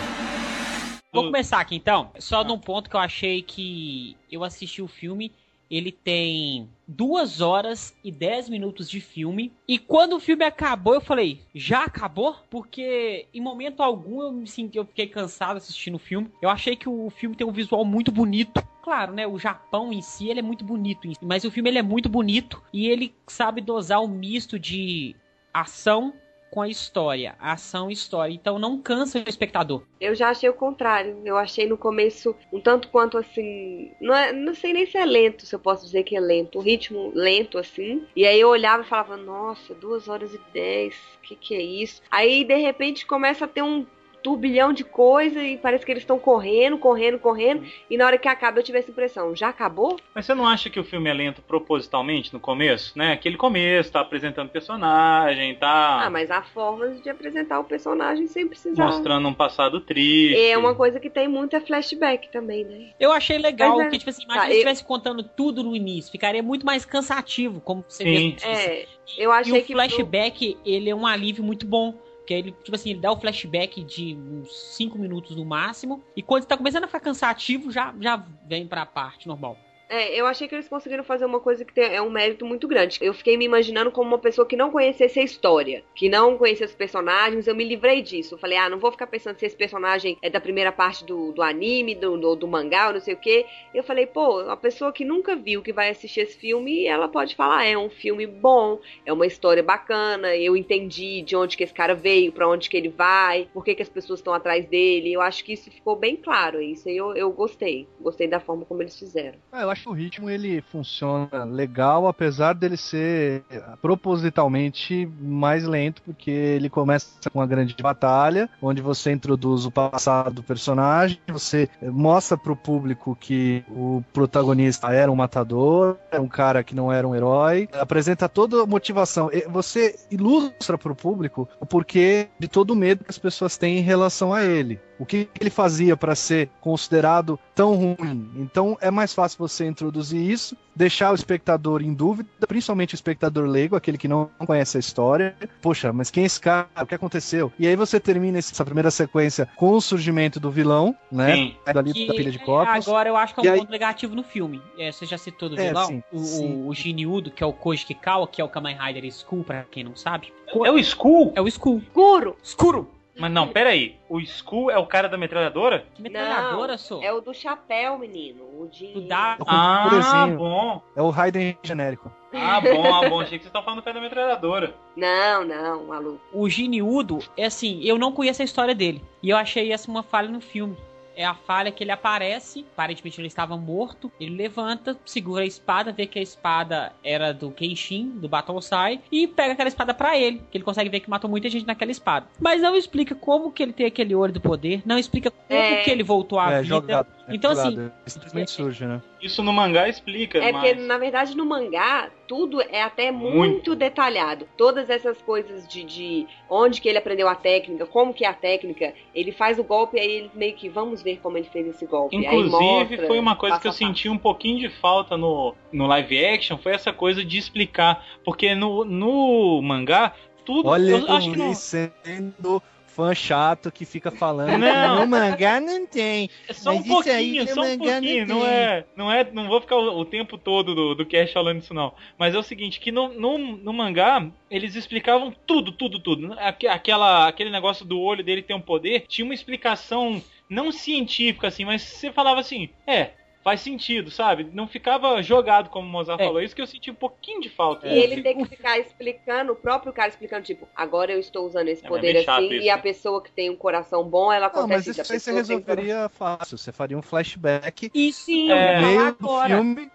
Vou começar aqui então, só num ponto que eu achei que eu assisti o filme. Ele tem duas horas e dez minutos de filme. E quando o filme acabou, eu falei, já acabou? Porque em momento algum eu me senti, eu fiquei cansado assistindo o filme. Eu achei que o filme tem um visual muito bonito. Claro, né? O Japão em si ele é muito bonito, mas o filme ele é muito bonito e ele sabe dosar um misto de ação com a história, a ação e história. Então não cansa o espectador. Eu já achei o contrário. Eu achei no começo um tanto quanto assim. Não, é, não sei nem se é lento, se eu posso dizer que é lento. O ritmo lento, assim. E aí eu olhava e falava, nossa, duas horas e dez, que que é isso? Aí de repente começa a ter um turbilhão de coisa e parece que eles estão correndo, correndo, correndo. E na hora que acaba eu tive essa impressão, já acabou? Mas você não acha que o filme é lento propositalmente no começo, né? Aquele começo, tá apresentando personagem, tá. Ah, mas há formas de apresentar o personagem sem precisar. Mostrando um passado triste. É uma coisa que tem muito é flashback também, né? Eu achei legal, mas, é... que, tipo assim, imagina tá, se estivesse eu... contando tudo no início, ficaria muito mais cansativo, como você Sim. vê. É, eu achei e o flashback, pro... ele é um alívio muito bom que ele, tipo assim, ele dá o flashback de uns 5 minutos no máximo. E quando tá começando a ficar cansativo, já, já vem pra parte normal. É, eu achei que eles conseguiram fazer uma coisa que tem, é um mérito muito grande. Eu fiquei me imaginando como uma pessoa que não conhecesse a história, que não conhecesse os personagens. Eu me livrei disso. Eu falei, ah, não vou ficar pensando se esse personagem é da primeira parte do, do anime, do, do, do mangá, não sei o quê. Eu falei, pô, uma pessoa que nunca viu, que vai assistir esse filme, ela pode falar, é um filme bom, é uma história bacana, eu entendi de onde que esse cara veio, para onde que ele vai, por que, que as pessoas estão atrás dele. Eu acho que isso ficou bem claro. Isso aí eu, eu gostei. Gostei da forma como eles fizeram. Ah, eu acho que o ritmo ele funciona legal, apesar dele ser propositalmente mais lento, porque ele começa com uma grande batalha, onde você introduz o passado do personagem, você mostra para o público que o protagonista era um matador, era um cara que não era um herói, apresenta toda a motivação. Você ilustra para o público o porquê de todo o medo que as pessoas têm em relação a ele o que ele fazia para ser considerado tão ruim. Então é mais fácil você introduzir isso, deixar o espectador em dúvida, principalmente o espectador leigo, aquele que não conhece a história. Poxa, mas quem é esse cara? O que aconteceu? E aí você termina essa primeira sequência com o surgimento do vilão, né? Sim. Dali que, da pilha de copos. Agora eu acho que é um ponto negativo no filme. É, você já citou do é, vilão? Sim, o, sim. o Ginyudo, que é o Koji Kikawa, que é o Kamen Rider Skull, pra quem não sabe. É o Skull? É o Skull. Escuro. Escuro. Mas não, peraí. O Skull é o cara da metralhadora? Que metralhadora, sou? É o do chapéu, menino. O de. O da... Ah, bom. É o Raiden genérico. Ah, bom, ah, bom. Achei que você tava falando do cara da metralhadora. Não, não, maluco. O Giniudo, é assim, eu não conheço a história dele. E eu achei essa uma falha no filme é a falha que ele aparece, aparentemente ele estava morto, ele levanta, segura a espada, vê que a espada era do Kenshin, do Battlesai, e pega aquela espada para ele, que ele consegue ver que matou muita gente naquela espada. Mas não explica como que ele tem aquele olho do poder, não explica como é... que ele voltou à é, vida. Jogado, é então jogado. assim, simplesmente surge, né? Isso no mangá explica, É mas... porque, na verdade, no mangá, tudo é até muito, Muito. detalhado. Todas essas coisas de, de onde que ele aprendeu a técnica, como que é a técnica, ele faz o golpe e aí ele meio que, vamos ver como ele fez esse golpe. aí Inclusive, mostra, foi uma coisa que eu senti um pouquinho de falta no, no live action, foi essa coisa de explicar. Porque no, no mangá, tudo. Olha eu acho o que não, sendo fã chato que fica falando. Não. No mangá não tem. é só um pouquinho, só um pouquinho. não Não é, não é. Não vou ficar o, o tempo todo do, do cast falando isso, não. Mas é o seguinte, que no, no, no mangá, eles explicavam tudo, tudo, tudo. Aque- Aquela, aquele negócio do olho dele ter um poder, tinha uma explicação não científica, assim, mas você falava assim, é. Faz sentido, sabe? Não ficava jogado, como o Mozart É. falou. Isso que eu senti um pouquinho de falta. E ele tem que ficar explicando, o próprio cara explicando, tipo, agora eu estou usando esse É, poder é chato assim, isso, e a né? pessoa que tem um coração bom, ela Não, mas acontece isso a aí você tem resolveria fácil. Você faria um flashback E sim, É. meio do agora. filme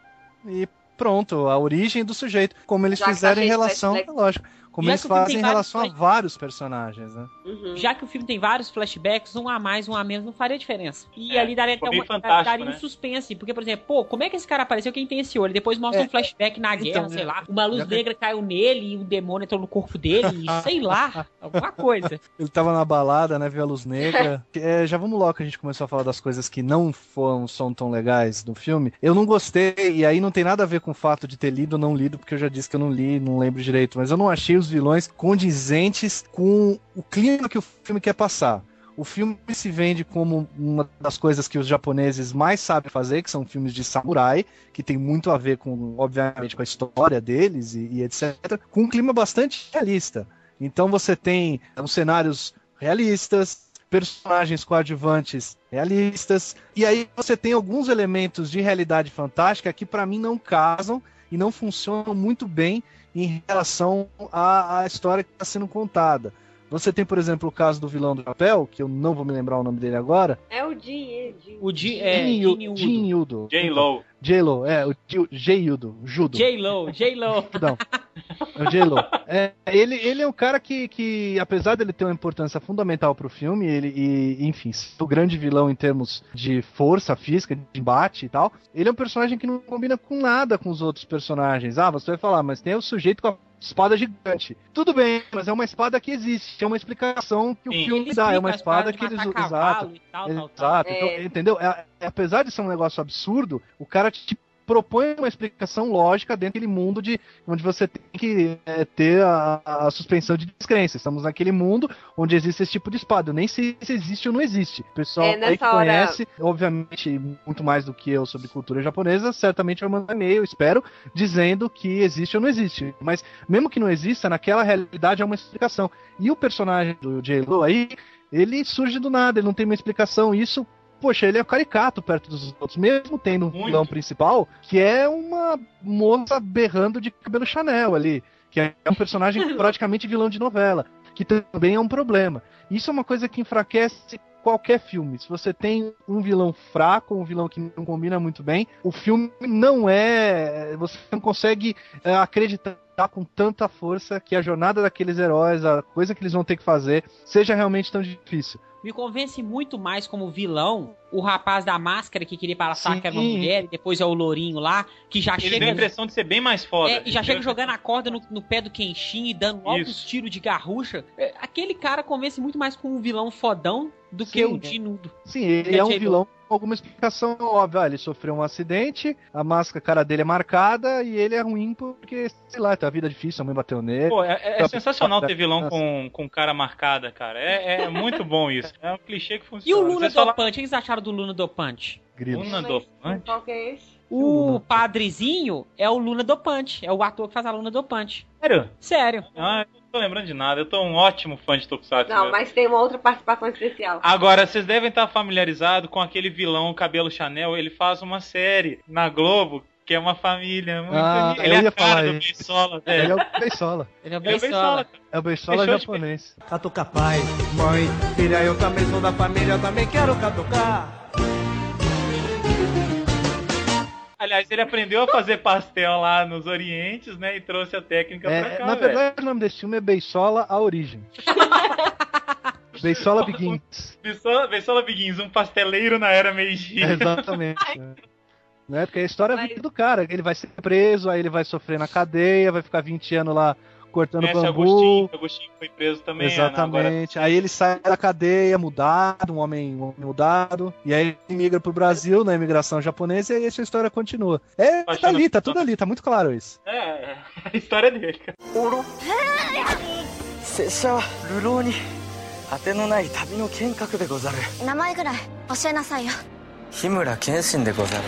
e pronto, a origem do sujeito. Como eles Já fizeram em relação, flashback. lógico, como Já eles fazem em relação a flash- vários personagens, né? Uhum. Já que o filme tem vários flashbacks, um a mais, um a menos, não faria diferença. E É, ali daria, até uma, daria um né? suspense. Porque, por exemplo, pô, como é que esse cara apareceu? Quem tem esse olho? Depois mostra É, um flashback na guerra, então, sei é. lá. Uma luz Já que- negra caiu nele e o demônio entrou no corpo dele, e sei lá. Alguma coisa. Ele tava na balada, né? Viu a luz negra. É, já vamos logo que a gente começou a falar das coisas que não foram, são tão legais do filme. Eu não gostei, e aí não tem nada a ver com o fato de ter lido ou não lido, porque eu já disse que eu não li, não lembro direito. Mas eu não achei os vilões condizentes com o clima que o filme quer passar. O filme se vende como uma das coisas que os japoneses mais sabem fazer, que são filmes de samurai, que tem muito a ver com, obviamente, com a história deles e, e etc. Com um clima bastante realista. Então você tem uns cenários realistas, personagens coadjuvantes realistas, e aí você tem alguns elementos de realidade fantástica que para mim não casam e não funcionam muito bem em relação à, à história que está sendo contada. Você tem, por exemplo, o caso do vilão do papel, que eu não vou me lembrar o nome dele agora. É o Jin, Jin. O Jin, é, Jin Jin Yu- Udo. Jin Yudo. J-Lo. É, o J-Yudo, Judo. J-Lo, J-Lo. Perdão. É o J-Lo. É, ele, ele é um cara que, que, apesar dele ter uma importância fundamental pro filme, ele, e, enfim, ser o grande vilão em termos de força física, de embate e tal, ele é um personagem que não combina com nada com os outros personagens. Ah, você vai falar, mas tem o sujeito com a espada gigante. Tudo bem, mas é uma espada que existe, é uma explicação que o Sim. filme Ele dá, é uma espada de que eles matar Exato. e tal, tal, tal. Exato, É. então, entendeu? É- apesar de ser um negócio absurdo, o cara te propõe uma explicação lógica dentro daquele mundo de onde você tem que é, ter a, a suspensão de descrença. Estamos naquele mundo onde existe esse tipo de espada. Eu nem sei se existe ou não existe. O pessoal É, aí que hora- conhece, obviamente, muito mais do que eu sobre cultura japonesa, certamente vai mandar e-mail, espero, dizendo que existe ou não existe. Mas mesmo que não exista, naquela realidade há uma explicação. E o personagem do J-Lo aí, ele surge do nada, ele não tem uma explicação. Isso, poxa, ele é caricato perto dos outros, mesmo tendo um Muito. vilão principal, que é uma moça berrando de cabelo Chanel ali, que é um personagem praticamente vilão de novela, que também é um problema. Isso é uma coisa que enfraquece qualquer filme. Se você tem um vilão fraco, um vilão que não combina muito bem, o filme não é. Você não consegue é, acreditar com tanta força que a jornada daqueles heróis, a coisa que eles vão ter que fazer, seja realmente tão difícil. Me convence muito mais como vilão o rapaz da máscara que queria passar Sim. que era uma mulher, e depois é o lourinho lá, que já Ele deu a chega. impressão de ser bem mais foda. É, e já chega jogando a corda no, no pé do Kenshin e dando altos tiros de garrucha. É, aquele cara convence muito mais como um vilão fodão do que Sim, o é. Dinudo. Sim, ele Que é é um vilão com alguma explicação óbvia. Ah, ele sofreu um acidente, a máscara, a cara dele é marcada e ele é ruim porque, sei lá, tem a vida difícil, a mãe bateu nele. Pô, é, é Tá- sensacional tá- ter vilão tá- com, com cara marcada, cara. É, é muito bom isso. É um clichê que funciona. E o Luna falaram- Dopante? O que vocês acharam do Luna Dopante? Grilo. Luna Dopante? Qual que é esse? O Luna? padrezinho é o Luna Dopante. É o ator que faz a Luna Dopante. Sério? Sério. Ah, eu tô lembrando de nada. Eu tô um ótimo fã de Tokusatsu. Não, né? mas tem uma outra participação especial. Agora, vocês devem estar familiarizados com aquele vilão cabelo Chanel. Ele faz uma série na Globo que é uma família muito Ah. Ele eu é a cara falar do. Beisola, Ele velho. é o Beisola. Ele é o Ele é o Beisola. É o Beisola japonês. Catuca pai, mãe, filha, eu também sou da família, eu também quero catucar. Aliás, ele aprendeu a fazer pastel lá nos Orientes, né? E trouxe a técnica pra É, cá, na velho. verdade, o nome desse filme é Beisola A Origem. Beisola Begins. Beisola, Beisola Begins, um pasteleiro na era Meiji. É, exatamente. Né? Porque a história é a vida do cara. Ele vai ser preso, aí ele vai sofrer na cadeia, vai ficar 20 anos lá cortando Conhece bambu. Agostinho, Agostinho foi preso também. né? Agora, Exatamente. Aí ele sai da cadeia mudado, um homem, um homem mudado, e aí ele migra pro Brasil na imigração japonesa e aí essa história continua. É, tá Apaixona- ali, tá tudo ali, tá muito claro isso. é, é a história dele, cara. 拙者は流浪に果てのない旅の剣客でござる名前ぐらい教えなさいよ日村謙信でござる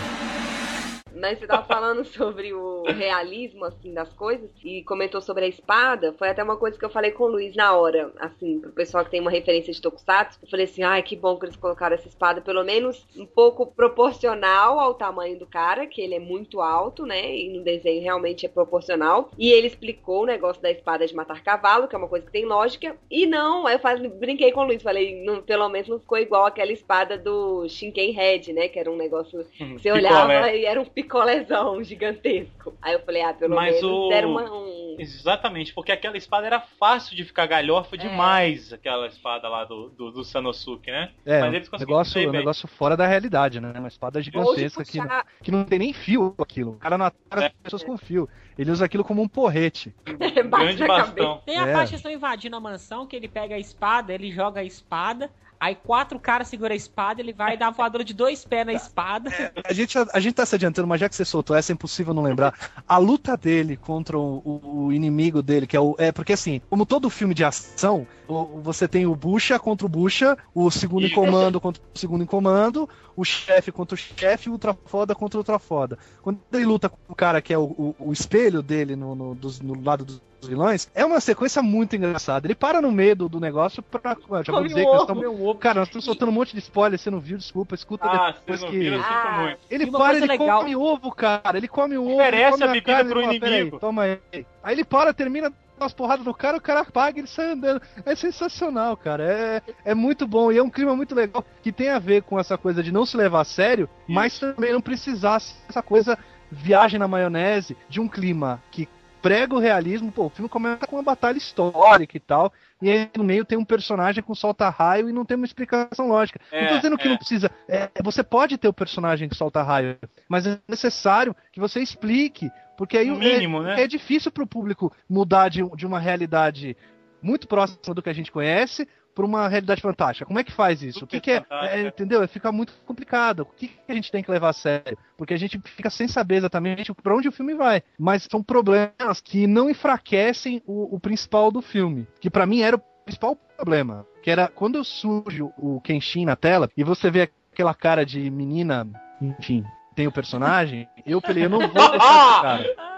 mas você tava falando sobre o realismo, assim, das coisas, e comentou sobre a espada. Foi até uma coisa que eu falei com o Luiz na hora, assim, pro pessoal que tem uma referência de Tokusatsu. Eu falei assim, ai, que bom que eles colocaram essa espada, pelo menos um pouco proporcional ao tamanho do cara, que ele é muito alto, né, e no desenho realmente é proporcional. E ele explicou o negócio da espada de matar cavalo, que é uma coisa que tem lógica, e não, aí eu falei, brinquei com o Luiz, falei, não, pelo menos não ficou igual aquela espada do Shinken Head, né, que era um negócio que você olhava Picolé. e era um picolézão gigantesco. Aí eu falei, ah, pelo Mas menos o- deram uma, um... Exatamente, porque aquela espada era fácil de ficar galhofa demais, aquela espada lá do, do, do Sanosuke, né? É, Mas um eles negócio, um negócio fora da realidade, né? Uma espada gigantesca que, não- puxar- que não tem nem fio aquilo. O cara não ataca É. as pessoas com fio. Ele usa aquilo como um porrete. Grande bastão. Tem a É. parte que eles estão invadindo a mansão, que ele pega a espada, ele joga a espada, aí quatro caras seguram a espada, ele vai dar uma voadora de dois pés na espada. A gente, a, gente tá se adiantando, mas já que você soltou essa, é impossível não lembrar. A luta dele contra o, o- inimigo dele, que é o. É porque assim, como todo filme de ação, o- você tem o Bucha contra o Bucha, o segundo em comando contra o segundo em comando, o chefe contra o chefe e o ultra foda contra o ultra foda. Quando ele luta com o cara que é o, o- o espelho dele no, no- dos- no lado dos vilões, é uma sequência muito engraçada. Ele para no meio do, do negócio pra. Já vou dizer o que nós estamos. Cara, nós estamos soltando um monte de spoiler, você não viu, desculpa, escuta Ah, depois que. sinto Ah. Ele para, ele legal- come ovo, cara. Ele come o ovo. Oferece a bebida carne, pro ele fala, "Peraí, inimigo." toma aí. Aí ele para, termina umas porradas no cara, o cara apaga e ele sai andando. É sensacional, cara. É, é muito bom. E é um clima muito legal que tem a ver com essa coisa de não se levar a sério, mas também não precisasse essa coisa viagem na maionese de um clima que prega o realismo. Pô, o filme começa com uma batalha histórica e tal. E aí no meio tem um personagem com solta raio e não tem uma explicação lógica. não tô É, dizendo que é. não precisa. É, você pode ter o personagem que solta raio, mas é necessário que você explique. Porque aí é- mínimo, né? é difícil pro público mudar de, de uma realidade muito próxima do que a gente conhece para uma realidade fantástica. Como é que faz isso? O que, que é, fantástica. é, Entendeu? Fica muito complicado. O que, que a gente tem que levar a sério? Porque a gente fica sem saber exatamente para onde o filme vai. Mas são problemas que não enfraquecem o, o principal do filme. Que para mim era o principal problema. Que era quando surge o- o Kenshin na tela e você vê aquela cara de menina, enfim, tem o personagem, eu falei, eu não vou deixar esse cara.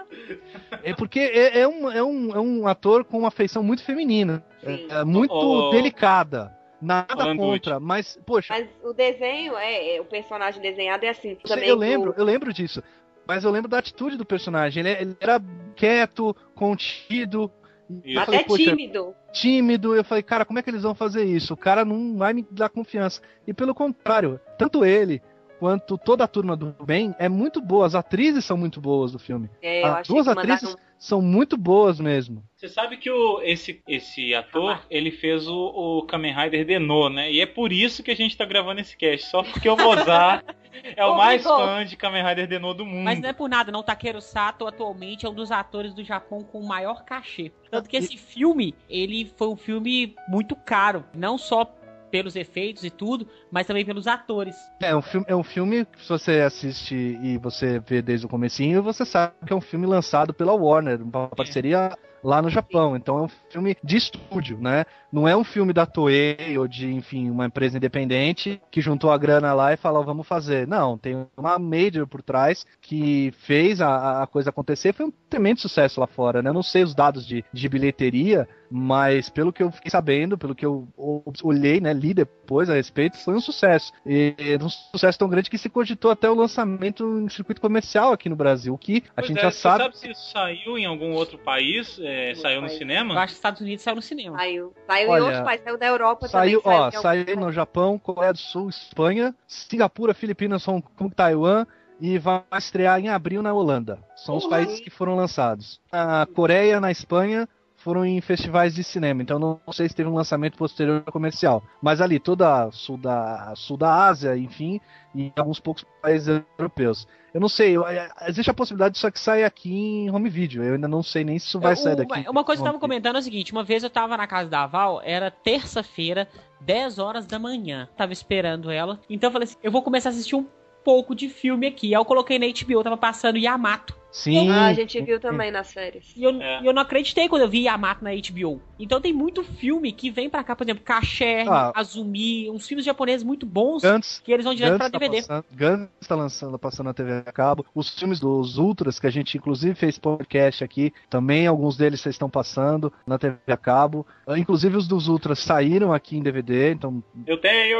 É porque é, é um, é, um, é um ator com uma feição muito feminina. Sim. É, muito Ô, delicada. Nada contra, mas, poxa, Mas o desenho, é, é, o personagem desenhado é assim. Também eu do- lembro, eu lembro disso. Mas eu lembro da atitude do personagem. Ele, ele era quieto, contido. Até falei, tímido. tímido. Eu falei, cara, como é que eles vão fazer isso? O cara não vai me dar confiança. E pelo contrário, tanto ele quanto toda a turma do bem é muito boa. As atrizes são muito boas do filme. É, As duas que mandaram- atrizes são muito boas mesmo. Você sabe que o, esse, esse ator, ele fez o, o Kamen Rider Denô, né? E é por isso que a gente tá gravando esse cast. Só porque o Mozart é o mais Obrigou. fã de Kamen Rider Denô do mundo. Mas não é por nada, não. Takeru Sato atualmente é um dos atores do Japão com o maior cachê. Tanto que esse filme, ele foi um filme muito caro. Não só pelos efeitos e tudo, mas também pelos atores. É um filme, é um filme que se você assiste e você vê desde o comecinho, você sabe que é um filme lançado pela Warner, uma parceria lá no Japão. Então é um filme de estúdio, né? Não é um filme da Toei ou de, enfim, uma empresa independente que juntou a grana lá e falou, vamos fazer. Não, tem uma major por trás que fez a, a coisa acontecer. Foi um tremendo sucesso lá fora, né? Eu não sei os dados de, de bilheteria, mas pelo que eu fiquei sabendo, pelo que eu o- olhei, né, li depois a respeito, foi um sucesso. E um sucesso tão grande que se cogitou até o lançamento em circuito comercial aqui no Brasil, que a Pois gente é, já você sabe. sabe se isso saiu em algum outro país? É, saiu no país. Eu cinema? acho que os Estados Unidos saiu no cinema. Saiu. Saiu Olha, em outros países, saiu da Europa Saiu, também. ó, saiu alguns no Japão, Coreia do Sul, Espanha, Singapura, Filipinas, Hong Kong, Taiwan e vai estrear em abril na Holanda. São os países que foram lançados. A Coreia, na Espanha, foram em festivais de cinema, então não sei se teve um lançamento posterior comercial. Mas ali, toda a sul da, sul da Ásia, enfim, e alguns poucos países europeus. Eu não sei, eu, é, existe a possibilidade disso aqui sair aqui em home video. Eu ainda não sei nem se isso vai É, sair daqui. Uma coisa que eu tava comentando é o seguinte: uma vez eu tava na casa da Val, era terça-feira, 10 horas da manhã. Tava esperando ela. Então eu falei assim: eu vou começar a assistir um pouco de filme aqui. Aí eu coloquei na HBO, tava passando Yamato. Sim. Ah, a gente viu também nas férias. E eu, É. eu não acreditei quando eu vi Yamato na HBO. Então tem muito filme que vem pra cá, por exemplo, Caché, Ah. Azumi, uns filmes japoneses muito bons Gantz, que eles vão direto pra Gantz tá DVD. passando, Gantz tá lançando, passando na TV a cabo. Os filmes dos Ultras, que a gente inclusive fez podcast aqui, também alguns deles vocês estão passando na TV a cabo. Ah, Inclusive os dos Ultras saíram aqui em DVD, então Eu tenho!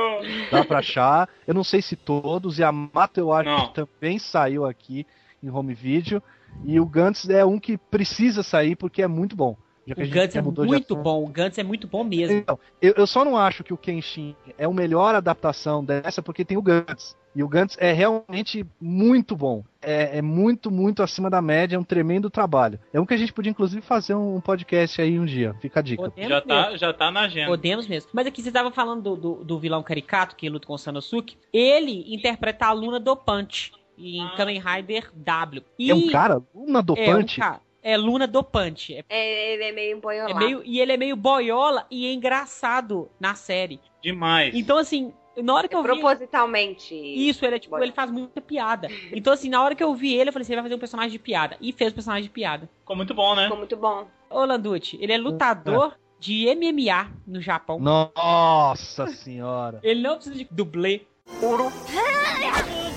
dá pra achar. Eu não sei se todos, e a Mato eu acho Não. que também saiu aqui em home video. E o Gantz é um que precisa sair porque é muito bom. Já que O Gantz é muito bom, o Gantz é muito bom mesmo. Então, eu, eu só não acho que o Kenshin é o melhor adaptação dessa porque tem o Gantz. E o Gantz é realmente muito bom. É, é muito, muito acima da média, é um tremendo trabalho. É um que a gente podia, inclusive, fazer um podcast aí um dia. Fica a dica. Podemos Já mesmo. tá, já tá na agenda. Podemos mesmo. Mas aqui você tava falando do, do, do vilão caricato que luta com o Sanosuke. Ele interpreta a Luna do Punch em Ah. Kamen Rider W. E É um cara, uma é um dopante. cara- é Luna dopante. É, É, ele é meio é emboiolado. meio, e ele é meio boiola e é engraçado na série. Demais. Então, assim, na hora que É eu vi. propositalmente. Isso, ele é tipo, Boiola. ele faz muita piada. Então, assim, na hora que eu vi ele, eu falei assim: ele vai fazer um personagem de piada. E fez o personagem de piada. Ficou muito bom, né? Ficou muito bom. Ô, Landucci, ele é lutador de MMA no Japão. Nossa senhora. Ele não precisa de dublê.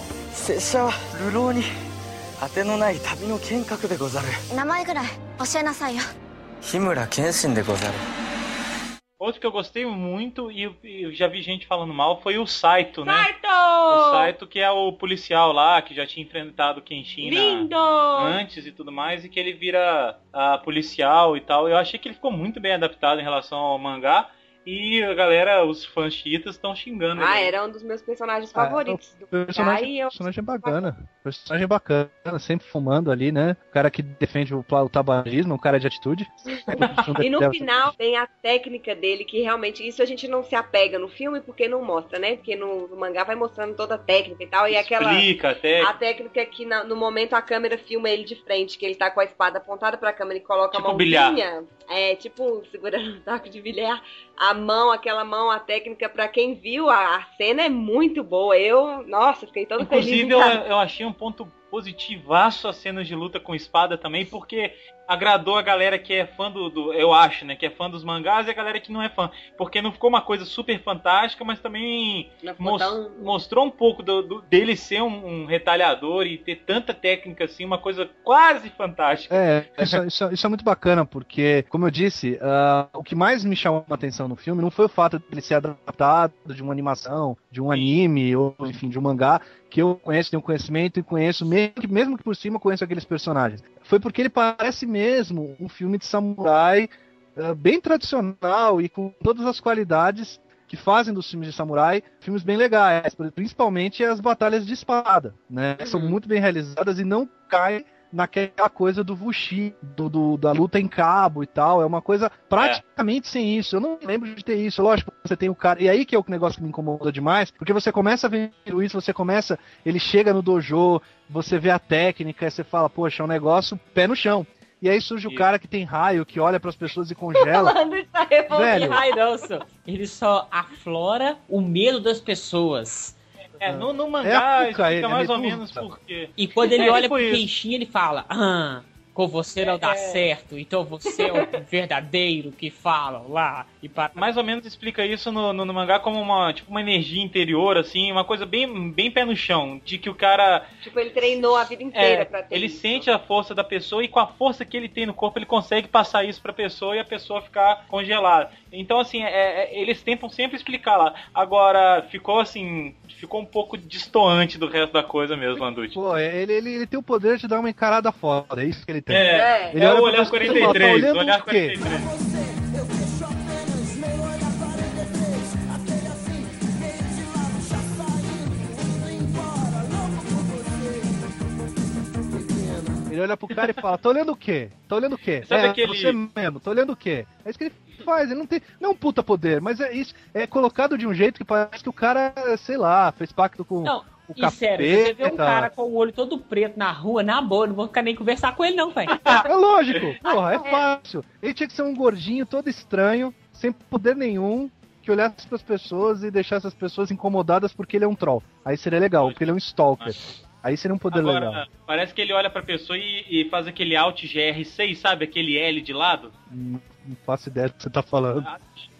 拙者は流浪に当てのない旅の剣客でござる名前ぐらい教えなさいよ日村謙信でござる Outro que eu gostei muito e eu, eu já vi gente falando mal foi o Saito, né? O Saito! Saito, que é o policial lá, que já tinha enfrentado o Kenshin na- Lindo! antes e tudo mais, e que ele vira ah, policial e tal. Eu achei que ele ficou muito bem adaptado em relação ao mangá. E a galera, os fãs chiitas, estão xingando Ah, ele. era um dos meus personagens Ah, favoritos do O personagem, Ai, eu- personagem bacana. Personagem bacana, sempre fumando ali, né? O cara que defende o, o tabagismo, um cara de atitude. E no final tem a técnica dele, que realmente isso a gente não se apega no filme porque não mostra, né? Porque no, no mangá vai mostrando toda a técnica e tal. E aquela. Explica até. A técnica é que na- no momento a câmera filma ele de frente, que ele tá com a espada apontada pra câmera e coloca Tipo a mãozinha. É, tipo, segurando um taco de bilhar. A mão, aquela mão, a técnica, pra quem viu, a, a cena é muito boa. Eu, nossa, fiquei todo feliz. Inclusive, eu, eu achei um ponto positivaço as cenas de luta com espada também, porque agradou a galera que é fã do, do- Eu acho, né? Que é fã dos mangás e a galera que não é fã. Porque não ficou uma coisa super fantástica, mas também mos- mostrou um pouco do, do- dele ser um, um retalhador e ter tanta técnica assim, uma coisa quase fantástica. É, isso, isso- isso é muito bacana, porque, como eu disse, ah, o que mais me chamou a atenção no filme não foi o fato de ele ser adaptado de uma animação, de um anime, ou enfim, de um mangá, que eu conheço, tenho conhecimento e conheço, mesmo que, mesmo que por cima eu conheço aqueles personagens. Foi porque ele parece mesmo um filme de samurai ah, bem tradicional e com todas as qualidades que fazem dos filmes de samurai filmes bem legais, principalmente as batalhas de espada, né? São muito bem realizadas e não caem naquela coisa do Vushi, do, do- da luta em cabo e tal. É uma coisa praticamente sem isso. Eu não lembro de ter isso. Lógico, você tem o cara. E aí que é o negócio que me incomoda demais, porque você começa vendo isso, você começa. Ele chega no dojo, você vê a técnica, e você fala, poxa, é um negócio pé no chão. E aí surge o cara que tem raio, que olha pras pessoas e congela. Velho. Ai, nossa. Ele só aflora o medo das pessoas. É, no, no É mangá a Puka, explica é mais ou menos porque. E quando ele É, olha tipo pro isso. Kenshin, ele fala: Ah, com você não dá É. certo, então você é o verdadeiro que falam lá. E para... mais ou menos explica isso no, no, no mangá como uma tipo uma energia interior assim uma coisa bem bem pé no chão de que o cara Tipo, ele treinou a vida inteira é, pra ter ele isso. sente a força da pessoa e com a força que ele tem no corpo ele consegue passar isso pra pessoa e a pessoa ficar congelada então assim é- é- eles tentam sempre explicar lá agora ficou assim ficou um pouco distoante do resto da coisa mesmo Landucci Pô, ele, ele, ele tem o poder de dar uma encarada foda, é isso que ele tem. é, Ele é olha o olhar pessoa e fala, tá 43 olhando o olhar o quê? 43 Ele olha pro cara e fala: Tá olhando o quê? Tá olhando o quê? Sabe é, aquele- você mesmo, tá olhando o quê? É isso que ele faz, ele não tem. Não é um puta poder, mas é isso. É colocado de um jeito que parece que o cara, sei lá, fez pacto com Não, o e sério, você vê um capeta. cara com o olho todo preto na rua, na boa, não vou ficar nem conversar com ele, não, velho. É lógico, porra, é fácil. Ele tinha que ser um gordinho todo estranho, sem poder nenhum, que olhasse pras pessoas e deixasse as pessoas incomodadas porque ele é um troll. Aí seria legal, porque ele é um stalker. Aí seria um poder legal. Agora, parece que ele olha pra pessoa e, e faz aquele Alt GR6, sabe? Aquele L de lado. Não, não faço ideia do que você tá falando.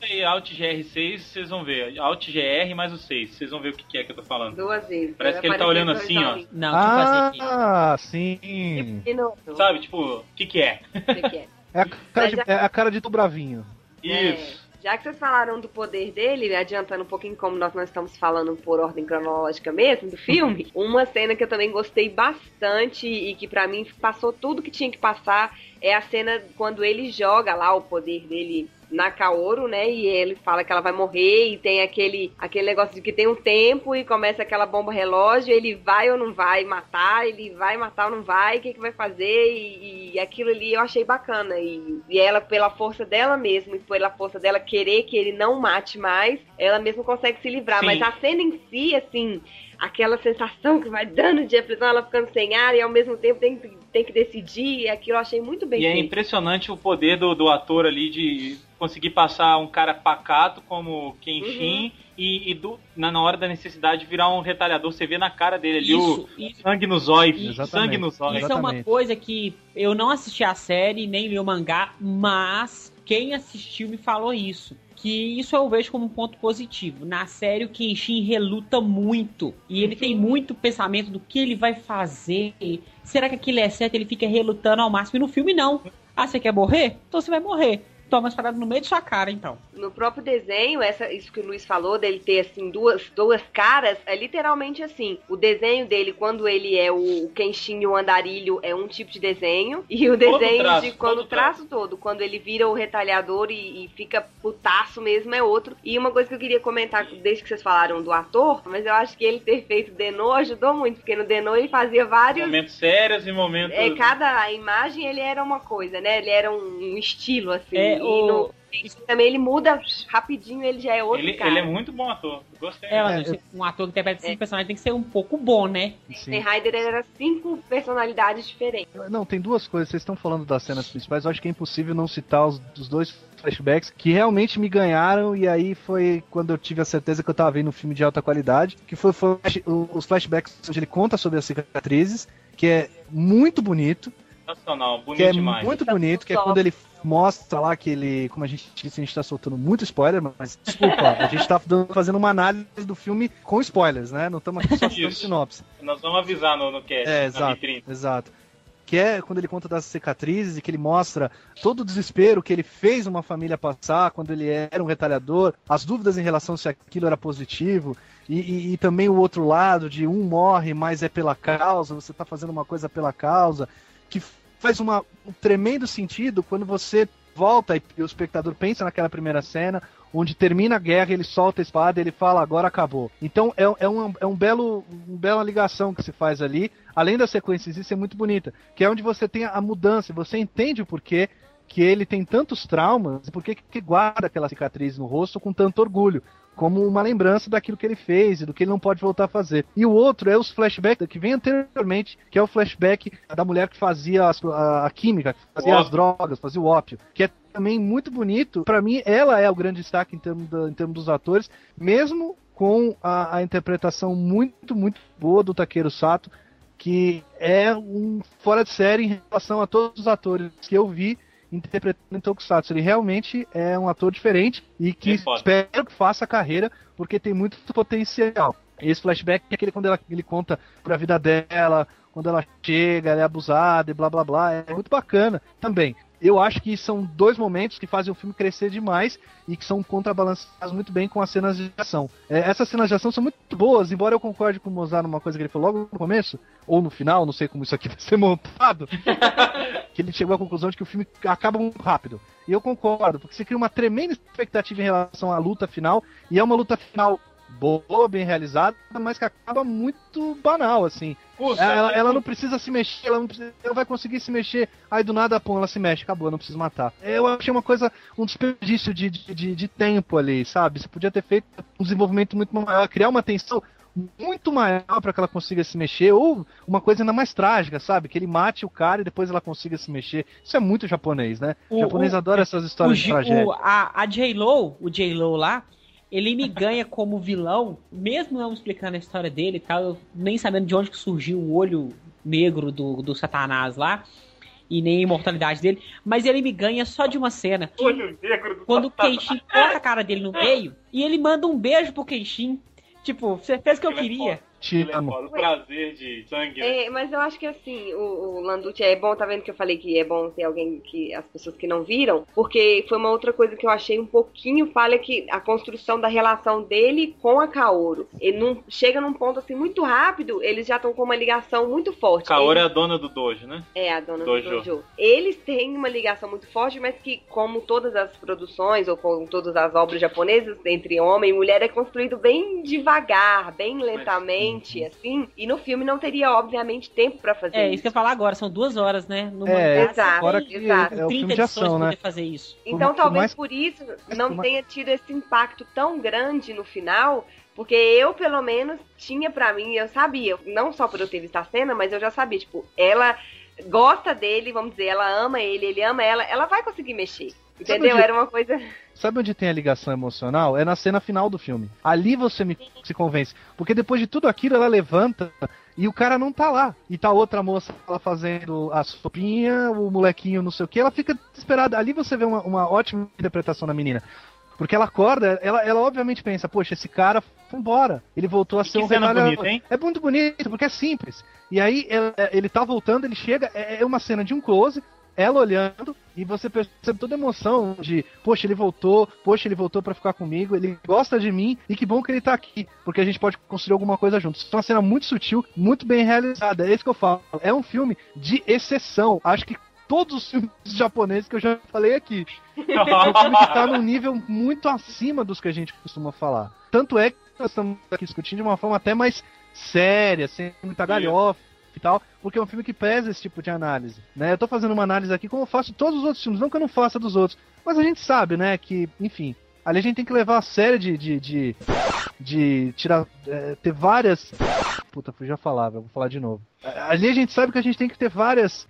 Aí, Alt GR6, vocês vão ver. Alt GR mais o 6, vocês vão ver o que que é que eu tô falando. Duas vezes. Parece que ele tá olhando assim, ó. Não, deixa eu fazer aqui. Ah, sim. E não, Sabe, tipo, o que que é? o que que é? É a cara de, é a cara de tu bravinho. Isso. É, já que vocês falaram do poder dele, adiantando um pouquinho como nós não estamos falando por ordem cronológica mesmo do filme, uma cena que eu também gostei bastante e que pra mim passou tudo que tinha que passar é a cena quando ele joga lá o poder dele na Kaoru, né? E ele fala que ela vai morrer e tem aquele, aquele negócio de que tem um tempo e começa aquela bomba relógio, ele vai ou não vai matar, ele vai matar ou não vai, o que, que vai fazer e, e aquilo ali eu achei bacana e, e ela pela força dela mesma e pela força dela querer que ele não mate mais, ela mesma consegue se livrar, Sim. mas a cena em si, assim, aquela sensação que vai dando de aflição, ela ficando sem ar e ao mesmo tempo tem, tem que decidir, aquilo eu achei muito bem E é feito. impressionante o poder do, do ator ali de conseguir passar um cara pacato como Kenshin e, e do- na, na hora da necessidade virar um retalhador. Você vê na cara dele ali Isso, o isso. sangue nos olhos. Sangue nos olhos. Isso é uma coisa que eu não assisti a série, nem li o mangá, mas quem assistiu me falou isso. Que isso eu vejo como um ponto positivo. Na série, o Kenshin reluta muito. E ele tem muito pensamento do que ele vai fazer. Será que aquilo é certo? Ele fica relutando ao máximo. E no filme, não. Ah, você quer morrer? Então você vai morrer. Toma as paradas no meio de sua cara, então. No próprio desenho, essa, isso que o Luiz falou, dele ter assim duas, duas caras, é literalmente assim. O desenho dele, quando ele é o Kenshin e o andarilho, é um tipo de desenho. E o desenho traço, de quando o traço todo, quando ele vira o retalhador e, e fica putaço mesmo, é outro. E uma coisa que eu queria comentar, desde que vocês falaram do ator, mas eu acho que ele ter feito Denô ajudou muito, porque no Denô ele fazia vários. Momentos sérios e momentos. É, cada imagem ele era uma coisa, né? Ele era um, um estilo, assim. É, e o- no também ele muda rapidinho, ele já é outro Ele, cara. ele é muito bom ator. Gostei. É, mas um ator que interpreta cinco personagens tem que ser um pouco bom, né? Ryder era cinco personalidades diferentes. Não, tem duas coisas. Vocês estão falando das cenas principais. Eu acho que é impossível não citar os, os dois flashbacks que realmente me ganharam. E aí foi quando eu tive a certeza que eu tava vendo um filme de alta qualidade. Que foi, foi os flashbacks onde ele conta sobre as cicatrizes, que é muito bonito. Sensacional, bonito Que é demais. muito bonito, que é quando ele mostra lá que ele. Como a gente disse, a gente tá soltando muito spoiler, mas desculpa, a gente tá fazendo uma análise do filme com spoilers, né? Não estamos aqui só citando sinopse. Nós vamos avisar no, no cast, É, exato, vitrine. exato. Que é quando ele conta das cicatrizes e que ele mostra todo o desespero que ele fez uma família passar quando ele era um retalhador, as dúvidas em relação se aquilo era positivo, e, e- e também o outro lado de um morre, mas é pela causa, você tá fazendo uma coisa pela causa, que faz uma, um tremendo sentido quando você volta e o espectador pensa naquela primeira cena, onde termina a guerra, ele solta a espada ele fala, agora acabou. Então é, é, um, é um belo, uma bela ligação que se faz ali, além da sequência em si ser muito bonita, que é onde você tem a mudança, você entende o porquê que ele tem tantos traumas e por que que guarda aquela cicatriz no rosto com tanto orgulho. Como uma lembrança daquilo que ele fez e do que ele não pode voltar a fazer. E o outro é os flashbacks que vem anteriormente, que é o flashback da mulher que fazia as- a, a química, que fazia as drogas, fazia o ópio, que é também muito bonito. Pra mim, ela é o grande destaque em termos, da- em termos dos atores, mesmo com a, a interpretação muito, muito boa do Takeru Sato, que é um fora de série em relação a todos os atores que eu vi interpretando em Tokusatsu. Ele realmente é um ator diferente e que É espero que faça carreira, porque tem muito potencial. Esse flashback é aquele quando ela, ele conta pra vida dela, quando ela chega, ela é abusada e blá blá blá. É muito bacana também. Eu acho que são dois momentos que fazem o filme crescer demais e que são contrabalançados muito bem com as cenas de ação. É, essas cenas de ação são muito boas, embora eu concorde com o Mozart numa coisa que ele falou logo no começo, ou no final, não sei como isso aqui vai ser montado, que ele chegou à conclusão de que o filme acaba muito rápido. E eu concordo, porque você cria uma tremenda expectativa em relação à luta final, e é uma luta final boa, bem realizada, mas que acaba muito banal, assim. Puta, ela, é ela não precisa se mexer, ela não, precisa, ela vai conseguir se mexer, aí do nada, pô, ela se mexe, acabou, não precisa matar. Eu achei uma coisa, um desperdício de, de, de, de tempo ali, sabe? Você podia ter feito um desenvolvimento muito maior, criar uma tensão muito maior para que ela consiga se mexer, ou uma coisa ainda mais trágica, sabe? Que ele mate o cara e depois ela consiga se mexer. Isso é muito japonês, né? O, japonês o- adora essas histórias o, de tragédia. o- a, a J-Lo, o J-Lo lá, ele me ganha como vilão, mesmo não explicando a história dele e tal, eu nem sabendo de onde que surgiu o olho negro do, do Satanás lá, e nem a imortalidade dele, mas ele me ganha só de uma cena. Olho negro do Quando o. Kenshin corta a cara dele no meio, e ele manda um beijo pro Kenshin. Tipo, você fez o que eu queria. Te Ele é amo. o prazer de sangue. né? É, mas eu acho que assim, o, o Landucci é bom, tá vendo que eu falei que é bom ter alguém que as pessoas que não viram, porque foi uma outra coisa que eu achei um pouquinho falha que a construção da relação dele com a Kaoru. Ele não chega num ponto assim muito rápido, eles já estão com uma ligação muito forte. Kaoru é Eles- a dona do dojo, né? É, a dona Dojo. do dojo. Eles têm uma ligação muito forte, mas que, como todas as produções, ou como todas as obras japonesas, entre homem e mulher, é construído bem devagar, bem lentamente, assim. E no filme não teria, obviamente, tempo pra fazer É, isso. isso que eu ia falar agora, são duas horas, né? No É, mangá, exato, fora que exato. é o 30 filme de edições ação, né? poder fazer isso. Então Por talvez mais- por isso por não mais- tenha tido esse impacto tão grande no final, porque eu, pelo menos, tinha pra mim, eu sabia, não só por eu ter visto a cena, mas eu já sabia, tipo, ela gosta dele, vamos dizer, ela ama ele, ele ama ela, ela vai conseguir mexer. Entendeu? onde- Era uma coisa. Sabe onde tem a ligação emocional? É na cena final do filme. Ali você me se convence. Porque depois de tudo aquilo, ela levanta e o cara não tá lá. E tá outra moça ela fazendo a sopinha, o molequinho não sei o que. Ela fica desesperada. Ali você vê uma, uma ótima interpretação da menina. Porque ela acorda, ela, ela obviamente pensa, poxa, esse cara foi embora. Ele voltou a ser que um cena retalhador." bonita, hein? É muito bonito, porque é simples. E aí ele tá voltando, ele chega, é é uma cena de um close, ela olhando, e você percebe toda a emoção de, poxa, ele voltou, poxa, ele voltou pra ficar comigo, ele gosta de mim, e que bom que ele tá aqui, porque a gente pode construir alguma coisa juntos. Isso é uma cena muito sutil, muito bem realizada. É isso que eu falo. É um filme de exceção. Acho que todos os filmes japoneses que eu já falei aqui. É um filme que tá num nível muito acima dos que a gente costuma falar. Tanto é que nós estamos aqui discutindo de uma forma até mais séria, sem muita galhofa tal, porque é um filme que pesa esse tipo de análise, né? Eu tô fazendo uma análise aqui como eu faço todos os outros filmes, não que eu não faça dos outros, mas a gente sabe, né, que, enfim, ali a gente tem que levar a sério de, de, de, de tirar, é, ter várias... Puta, fugiu a palavra, vou falar de novo. Ali a gente sabe que a gente tem que ter várias...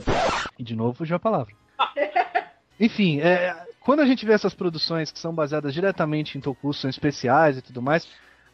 E de novo fugiu a palavra. Enfim, é, quando a gente vê essas produções que são baseadas diretamente em tokusatsu, são especiais e tudo mais,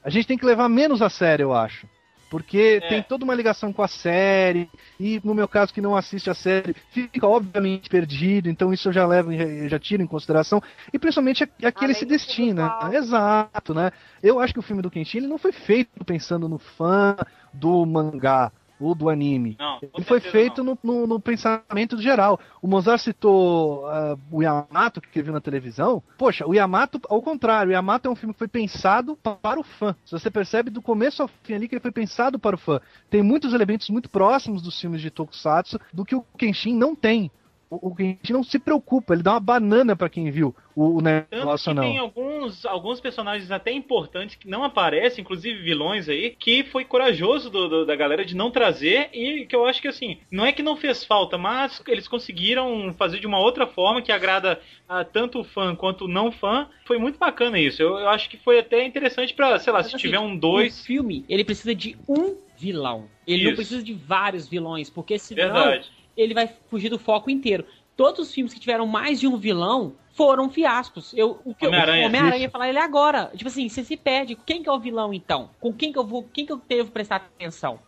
a gente tem que levar menos a sério, eu acho. Porque É. tem toda uma ligação com a série, e no meu caso que não assiste a série, fica obviamente perdido, então isso eu já levo, já tiro em consideração, e principalmente a- a que ele Além se destina. visual. Exato, né? Eu acho que o filme do Kenshin ele não foi feito pensando no fã do mangá ou do anime. Não, Ele foi feito no, no- no pensamento geral. O Mozart citou ah, o Yamato, que viu na televisão. Poxa, o Yamato, ao contrário, o Yamato é um filme que foi pensado pa- para o fã. Se você percebe do começo ao fim ali que ele foi pensado para o fã. Tem muitos elementos muito próximos dos filmes de Tokusatsu do que o Kenshin não tem. O, o Kenshin não se preocupa, ele dá uma banana para quem viu o, o Tanto negócio que não. tem alguns, alguns personagens até importantes que não aparecem, inclusive vilões aí, que foi corajoso do- do- da galera de não trazer e que eu acho que assim, não é que não fez falta, mas eles conseguiram fazer de uma outra forma que agrada a tanto o fã quanto o não fã. Foi muito bacana isso. Eu, eu acho que foi até interessante pra, sei lá, Mas, se assim, tiver um O dois. filme, ele precisa de um vilão. Ele não Isso. precisa de vários vilões, porque senão Verdade. Ele vai fugir do foco inteiro. Todos os filmes que tiveram mais de um vilão foram fiascos. Eu, o que eu- Homem-Aranha. o Homem-Aranha ia falar ele agora. Tipo assim, você se perde. Quem que é o vilão então? Com quem que eu vou. Quem que eu devo prestar atenção?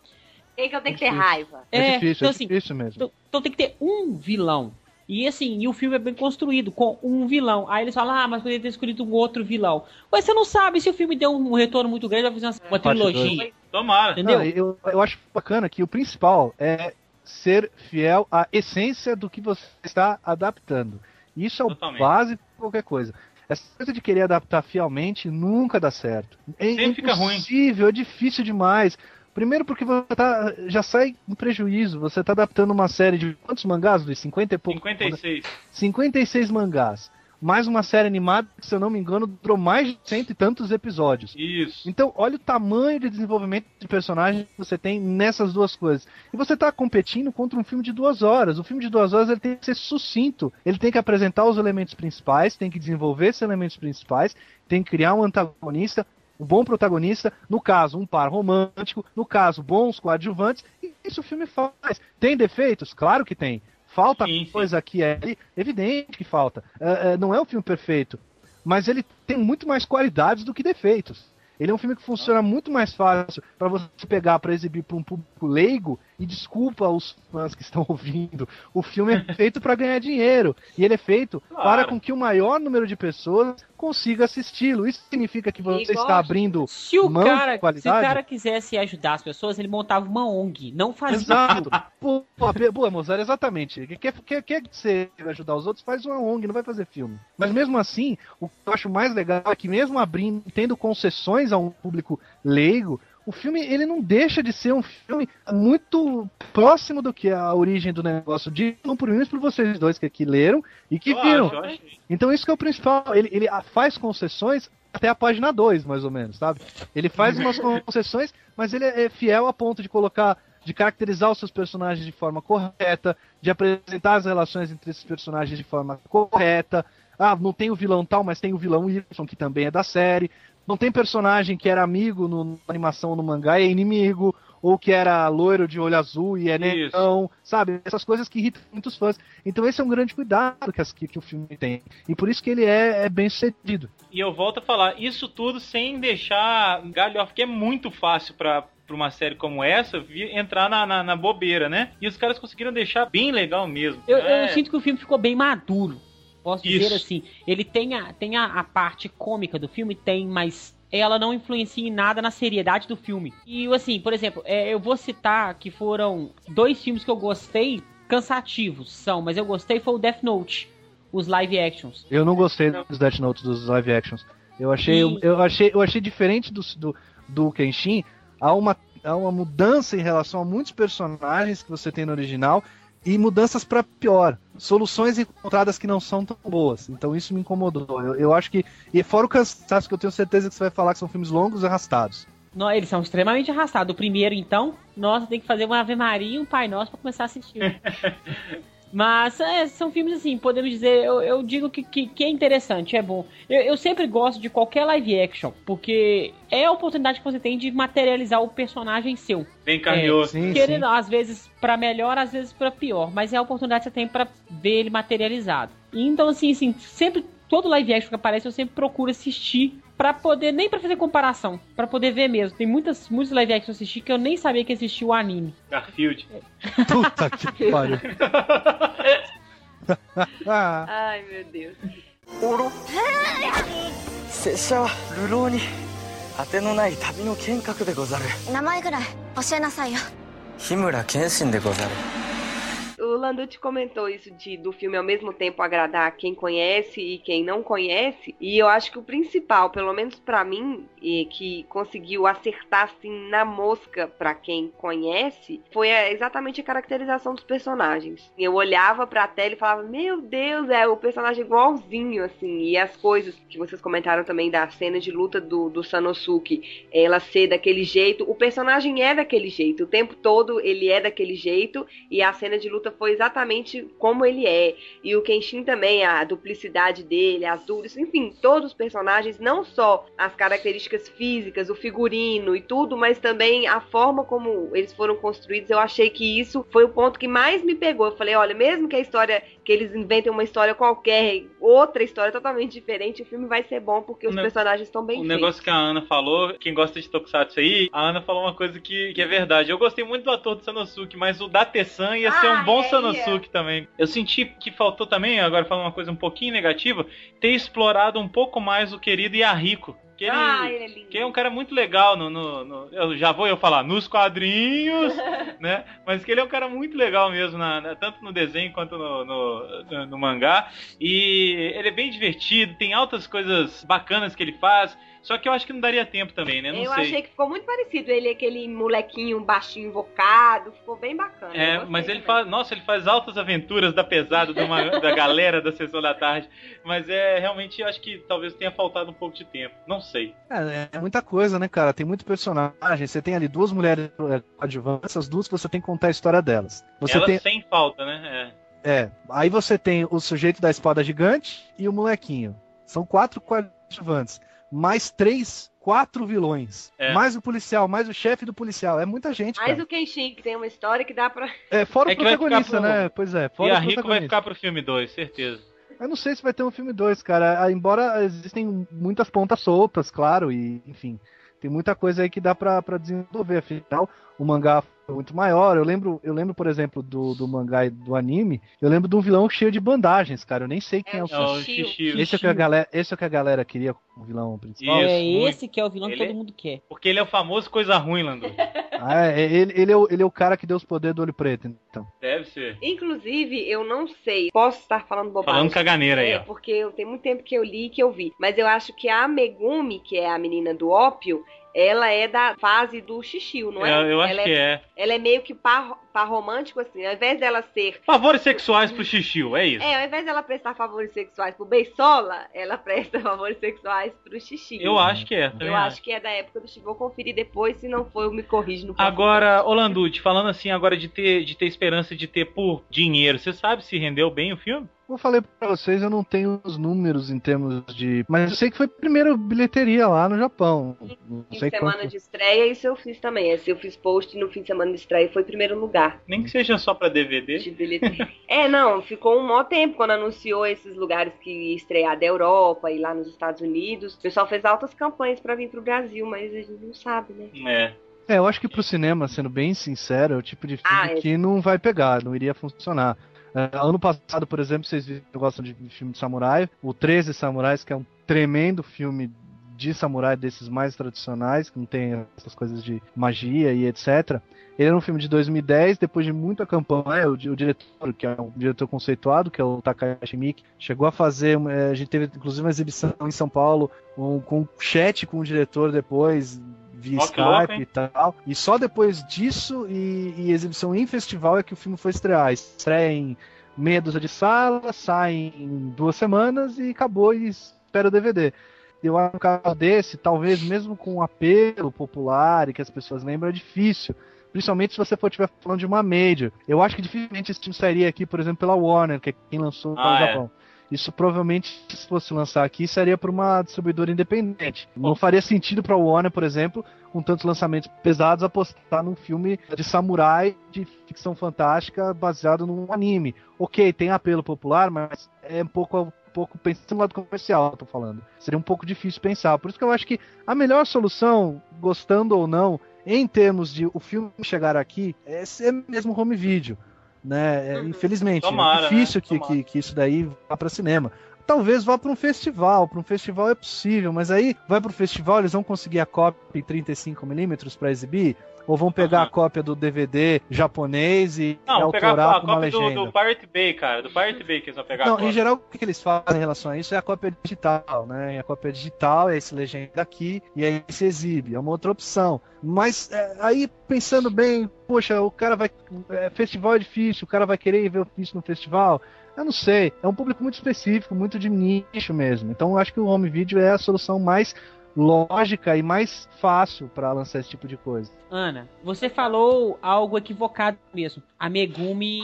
Quem que eu tenho que ter raiva? É, difícil, então, é assim, difícil mesmo. Então, então tem que ter um vilão. E assim, e o filme é bem construído, com um vilão. Aí eles falam, ah, mas poderia ter escolhido um outro vilão. Mas você não sabe se o filme deu um retorno muito grande, vai fazer uma, uma trilogia. Tomara. Entendeu? Não, eu, eu acho bacana que o principal é ser fiel à essência do que você está adaptando. Isso é o Totalmente. base de qualquer coisa. Essa coisa de querer adaptar fielmente nunca dá certo. É Sempre fica ruim. impossível, é difícil demais. Primeiro porque você tá, já sai em prejuízo. Você está adaptando uma série de quantos mangás, Luiz? 50 e pouco. 56. 56 mangás. Mais uma série animada que, se eu não me engano, durou mais de cento e tantos episódios. Isso. Então, olha o tamanho de desenvolvimento de personagem que você tem nessas duas coisas. E você tá competindo contra um filme de duas horas. O filme de duas horas ele tem que ser sucinto. Ele tem que apresentar os elementos principais, tem que desenvolver esses elementos principais, tem que criar um antagonista, um bom protagonista, no caso, um par romântico, no caso, bons coadjuvantes, e isso o filme faz. Tem defeitos? Claro que tem. Falta Sim, sim. coisa aqui e ali, evidente que falta. É, é, não é um filme perfeito, mas ele tem muito mais qualidades do que defeitos. Ele é um filme que funciona muito mais fácil para você pegar para exibir para um público leigo e desculpa os fãs que estão ouvindo. O filme é feito para ganhar dinheiro e ele é feito Claro. para com que o maior número de pessoas consiga assisti-lo. Isso significa que você E está abrindo Se o, mão de cara, se o qualidade. cara quisesse ajudar as pessoas, ele montava uma ONG. Não fazia. Exato. Pô, boa, Mozart, exatamente. Quer, quer, quer que você ajudar os outros, faz uma ONG, não vai fazer filme. Mas mesmo assim, o que eu acho mais legal é que mesmo abrindo, tendo concessões a um público leigo, o filme ele não deixa de ser um filme muito próximo do que a origem do negócio. Digam por mim e por vocês dois que aqui leram e que Eu viram. acho, acho. Então isso que é o principal. Ele, ele faz concessões até a página 2, mais ou menos, sabe? Ele faz umas concessões, mas ele é fiel a ponto de colocar, de caracterizar os seus personagens de forma correta, de apresentar as relações entre esses personagens de forma correta. Ah, não tem o vilão tal, mas tem o vilão Y, que também é da série. Não tem personagem que era amigo no, na animação ou no mangá e é inimigo, ou que era loiro de olho azul e é negão, sabe? Essas coisas que irritam muitos fãs. Então esse é um grande cuidado que, as- que, que o filme tem. E por isso que ele é, é bem sucedido. E eu volto a falar, isso tudo sem deixar galhofa, que é muito fácil pra, pra uma série como essa vi- entrar na, na, na bobeira, né? E os caras conseguiram deixar bem legal mesmo. Eu, É, eu sinto que o filme ficou bem maduro. Posso Isso. dizer assim. Ele tem, a, tem a, a parte cômica do filme, tem, mas ela não influencia em nada na seriedade do filme. E assim, por exemplo, é, eu vou citar que foram dois filmes que eu gostei, cansativos são, mas eu gostei foi o Death Note, os live actions. Eu não gostei dos Death Notes, dos live actions. Eu achei, E- eu achei, eu achei diferente do, do, do Kenshin. Há uma, há uma mudança em relação a muitos personagens que você tem no original e mudanças para pior. Soluções encontradas que não são tão boas. Então isso me incomodou. Eu, eu acho que. E fora o cansaço que eu tenho certeza que você vai falar que são filmes longos e arrastados. Não, eles são extremamente arrastados. O primeiro, então, nossa, tem que fazer uma Ave Maria e um Pai Nosso pra começar a assistir. Mas é, são filmes assim, podemos dizer, eu, eu digo que, que, que é interessante, é bom. Eu, eu sempre gosto de qualquer live action, porque é a oportunidade que você tem de materializar o personagem seu. Bem carinhoso. Sim, Querendo, sim. às vezes pra melhor, às vezes pra pior, mas é a oportunidade que você tem pra ver ele materializado. E Então, assim, assim, sempre, todo live action que aparece, eu sempre procuro assistir para poder nem para fazer comparação, para poder ver mesmo. Tem muitas muitos live action assisti que eu nem sabia que existia o anime. Garfield. É. Puta que pariu. Ai, meu Deus. Oro. Sessha Lulu ni no nai tabi no kenkaku de gozaru. Namae gurai oshienasai yo. Himura Kenshin de gozaru. O Landucci comentou isso de do filme ao mesmo tempo agradar quem conhece e quem não conhece, e eu acho que o principal, pelo menos pra mim, e que conseguiu acertar assim na mosca pra quem conhece, foi a- exatamente a caracterização dos personagens. Eu olhava pra tela e falava: "Meu Deus, é o personagem igualzinho assim". E as coisas que vocês comentaram também da cena de luta do, do Sanosuke, ela ser daquele jeito, o personagem é daquele jeito, o tempo todo ele é daquele jeito e a cena de luta foi exatamente como ele é. E o Kenshin também, a duplicidade dele, as dúvidas, enfim, todos os personagens, não só as características físicas, o figurino e tudo, mas também a forma como eles foram construídos. Eu achei que isso foi o ponto que mais me pegou. Eu falei, olha, mesmo que a história, que eles inventem uma história qualquer, outra história totalmente diferente, o filme vai ser bom porque os ne- personagens estão bem O feitos. negócio que a Ana falou, quem gosta de Tokusatsu aí, a Ana falou uma coisa que, que é verdade. Eu gostei muito do ator do Sanosuke, mas o da Tessan ia ser Ah, um bom é, Sanosuke também. Eu senti que faltou também, agora falando uma coisa um pouquinho negativa, ter explorado um pouco mais o querido Yahiko. Que ele, Ah, ele é lindo. que é um cara muito legal no, no, no- eu já vou eu falar nos quadrinhos, né? Mas que ele é um cara muito legal mesmo, na, na- tanto no desenho quanto no, no, no- no mangá. E ele é bem divertido, tem altas coisas bacanas que ele faz. Só que eu acho que não daria tempo também, né? Não eu sei. achei que ficou muito parecido. Ele, aquele molequinho baixinho invocado, ficou bem bacana. É, mas ele também. faz. Nossa, ele faz altas aventuras da pesada de uma- da galera da sessão da tarde. Mas é realmente eu acho que talvez tenha faltado um pouco de tempo. Não sei. É, é muita coisa, né, cara? Tem muito personagem. Você tem ali duas mulheres é, coadjuvantes, as duas você tem que contar a história delas. Você Ela tem, sem falta, né? é, aí você tem o sujeito da espada gigante e o molequinho. São quatro coadjuvantes, mais três, quatro vilões, É. mais o policial, mais o chefe do policial. É muita gente, Mais cara. o Kenshin, que tem uma história que dá pra. É, fora É o protagonista, pro- né? Pois é, É. fora E a o Rico vai ficar pro filme 2, certeza. Eu não sei se vai ter um filme 2, cara. Ah, Embora existem muitas pontas soltas, claro, e enfim, tem muita coisa aí que dá pra, pra desenvolver. Afinal, o mangá muito maior. Eu lembro, eu lembro, por exemplo, do, do mangá e do anime. Eu lembro de um vilão cheio de bandagens, cara. Eu nem sei quem é, É o o É o Shishio. Esse é o que a galera, esse é o que a galera queria como vilão principal. Isso, é muito. esse que é o vilão que Ele- todo mundo quer. Porque ele é o famoso coisa ruim, Landu. Ah, é, ele, ele, é o, ele é o cara que deu os poderes do olho preto, então. Deve ser. Inclusive, eu não sei. Posso estar falando bobagem. Falando caganeira aí, É, ó. porque eu tenho muito tempo que eu li e que eu vi. Mas eu acho que a Megumi, que é a menina do ópio, ela é da fase do Shishio, não é? Eu, eu acho ela que é, é. Ela é meio que par, par romântico, assim. Ao invés dela ser. Favores sexuais pro Xixiu, é isso. É, ao invés dela prestar favores sexuais pro Beisola, ela presta favores sexuais pro Shishio. Eu acho que é. também Eu acho que é da época do Shishio. Vou conferir depois, se não for, eu me corrijo no. Agora, Olanducci, falando assim agora de ter, de ter esperança de ter por dinheiro, você sabe se rendeu bem o filme? Como eu falei pra vocês, eu não tenho os números em termos de. Mas eu sei que foi a primeira bilheteria lá no Japão. Não Fim sei de semana quanto. de estreia, isso eu fiz também. Esse eu fiz post no fim de semana de estreia foi primeiro lugar. Nem que seja só pra DVD. de bilheteria. é, não, ficou um maior tempo quando anunciou esses lugares que ia estrear da Europa e lá nos Estados Unidos. O pessoal fez altas campanhas pra vir pro Brasil, mas a gente não sabe, né? É. É, eu acho que pro cinema, sendo bem sincero, é o tipo de filme Ah, é. que não vai pegar, não iria funcionar. É, ano passado, por exemplo, vocês viram que gostam de filme de samurai, o 13 Samurais, que é um tremendo filme de samurai desses mais tradicionais, que não tem essas coisas de magia e etc. Ele era um filme de 2010, depois de muita campanha, o, o diretor, que é um diretor conceituado, que é o Takashi Miike, chegou a fazer, eh, a gente teve inclusive uma exibição em São Paulo, um, com um chat com o diretor depois, via Skype e tal. E só depois disso e, e exibição em festival é que o filme foi estrear. Estreia em meia dúzia de sala, sai em duas semanas e acabou e espera o DVD. Eu acho que um caso desse, talvez mesmo com um apelo popular e que as pessoas lembram, é difícil. Principalmente se você for estiver falando de uma major. Eu acho que dificilmente esse filme sairia aqui, por exemplo, pela Warner, que é quem lançou Ah, no é. Japão. Isso provavelmente, se fosse lançar aqui, seria para uma distribuidora independente. Não faria sentido para Warner, por exemplo, com tantos lançamentos pesados, apostar num filme de samurai de ficção fantástica baseado num anime. Ok, tem apelo popular, mas é um pouco, pouco pensando no lado comercial, tô falando. Seria um pouco difícil pensar. Por isso que eu acho que a melhor solução, gostando ou não, em termos de o filme chegar aqui, é ser mesmo home video. Né? É, Infelizmente, Tomara, é difícil né? que, que, que isso daí vá para cinema. Talvez vá para um festival, para um festival é possível, mas aí vai para o festival, eles vão conseguir a cópia em 35mm para exibir? Ou vão pegar Aham. a cópia do DVD japonês e, Não, vou pegar autorar a com uma cópia do, legenda? do Pirate Bay, cara. Do Pirate Bay que eles vão pegar a Não, em geral, o que, eles fazem em relação a isso é a cópia digital, né? E a cópia digital é esse legenda aqui e aí se exibe, é uma outra opção. Mas é, aí, pensando bem, poxa, o cara vai. é, festival é difícil, o cara vai querer ver isso no festival. Eu não sei, é um público muito específico, muito de nicho mesmo. Então eu acho que o home video é a solução mais lógica e mais fácil para lançar esse tipo de coisa. Ana, você falou algo equivocado mesmo. A Megumi.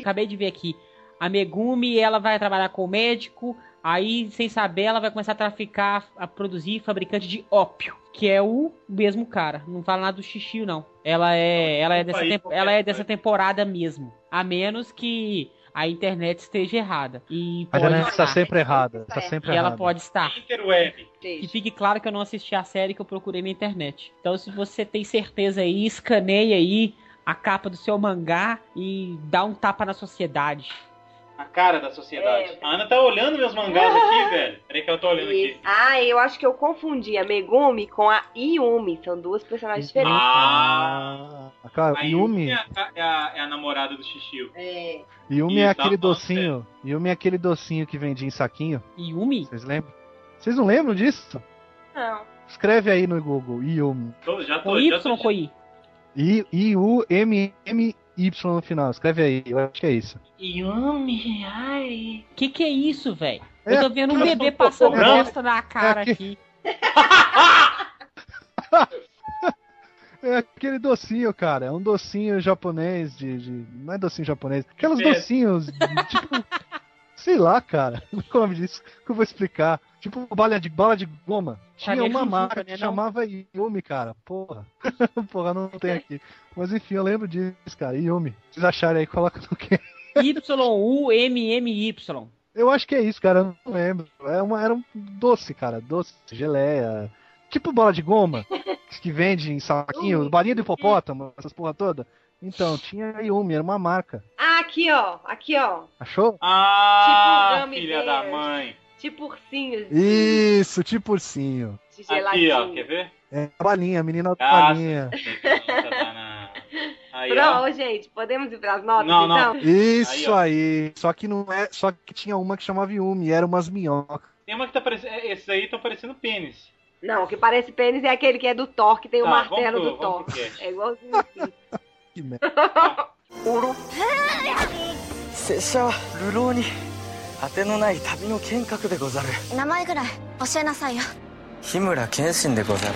Acabei de ver aqui. A Megumi, ela vai trabalhar com o médico. Aí, sem saber, ela vai começar a traficar, a produzir fabricante de ópio. Que é o mesmo cara. Não fala nada do xixi, não. Ela é, ela é, dessa, ela é dessa temporada mesmo. A menos que a internet esteja errada. E A pode internet está estar. sempre errada, está sempre E ela errada. pode estar. Interweb. Que fique claro que eu não assisti a série que eu procurei na internet. Então, se você tem certeza aí, escaneie aí a capa do seu mangá e dá um tapa na sociedade. A cara da sociedade. É. A Ana tá olhando meus mangás aqui, velho. Peraí que eu tô olhando Isso. aqui. Ah, eu acho que eu confundi a Megumi com a Yumi. São duas personagens diferentes. Ah! Ah, cara, A Yumi, Yumi é a, é a- é a namorada do Shishio. É. Yumi é aquele tá falando docinho. Yumi é aquele docinho que vendia em saquinho. Yumi? Vocês lembram? Vocês não lembram disso? Não. Escreve aí no Google, Yumi. Tô- já tô, Com já Y tô. ou com I? I- I-U-M-M-Y no final. Escreve aí, eu acho que é isso. Yumi, ai. Que que é isso, velho? É, Eu tô vendo um cara, bebê passando branco. bosta na cara É aqui. É aquele docinho, cara. É um docinho japonês de. de- Não é docinho japonês. Aqueles É. docinhos, tipo. Sei lá, cara. Como é disso? Que eu vou explicar. Tipo bala de, bala de goma. Tinha uma marca que né, chamava Yumi, cara. Porra. Porra, não tem aqui. Mas enfim, eu lembro disso, cara. Yumi. Se vocês acharem aí, coloca no que. Y-U-M-M-Y. Eu acho que é isso, cara. Eu não lembro. Era, uma, era um doce, cara. Doce, geleia. Tipo bola de goma. que vende em saquinho. Balinha do hipopótamo, essas porra toda. Então, tinha Yumi, era uma marca. Ah, aqui, ó. Aqui, ó. Achou? Ah, Tipo filha da mãe. Tipo ursinhos. Isso, tipo ursinho. De Aqui, ó, quer ver? É a balinha, a menina da Ah, balinha. Aí, ó. Pronto, gente, podemos ir pras notas, Não, não. então? Isso Aí, aí, Só que não é. Só que tinha uma que chamava Yumi, era umas minhocas. Tem uma que tá parecendo. Esses aí estão parecendo pênis. Não, o que parece pênis é aquele que é do Thor, que tem o Tá, martelo vamos do pro- vamos Thor. É igualzinho assim. Que merda. 拙者は流浪に果てのない旅の剣客でござる名前ぐらい教えなさいよ日村謙信でござる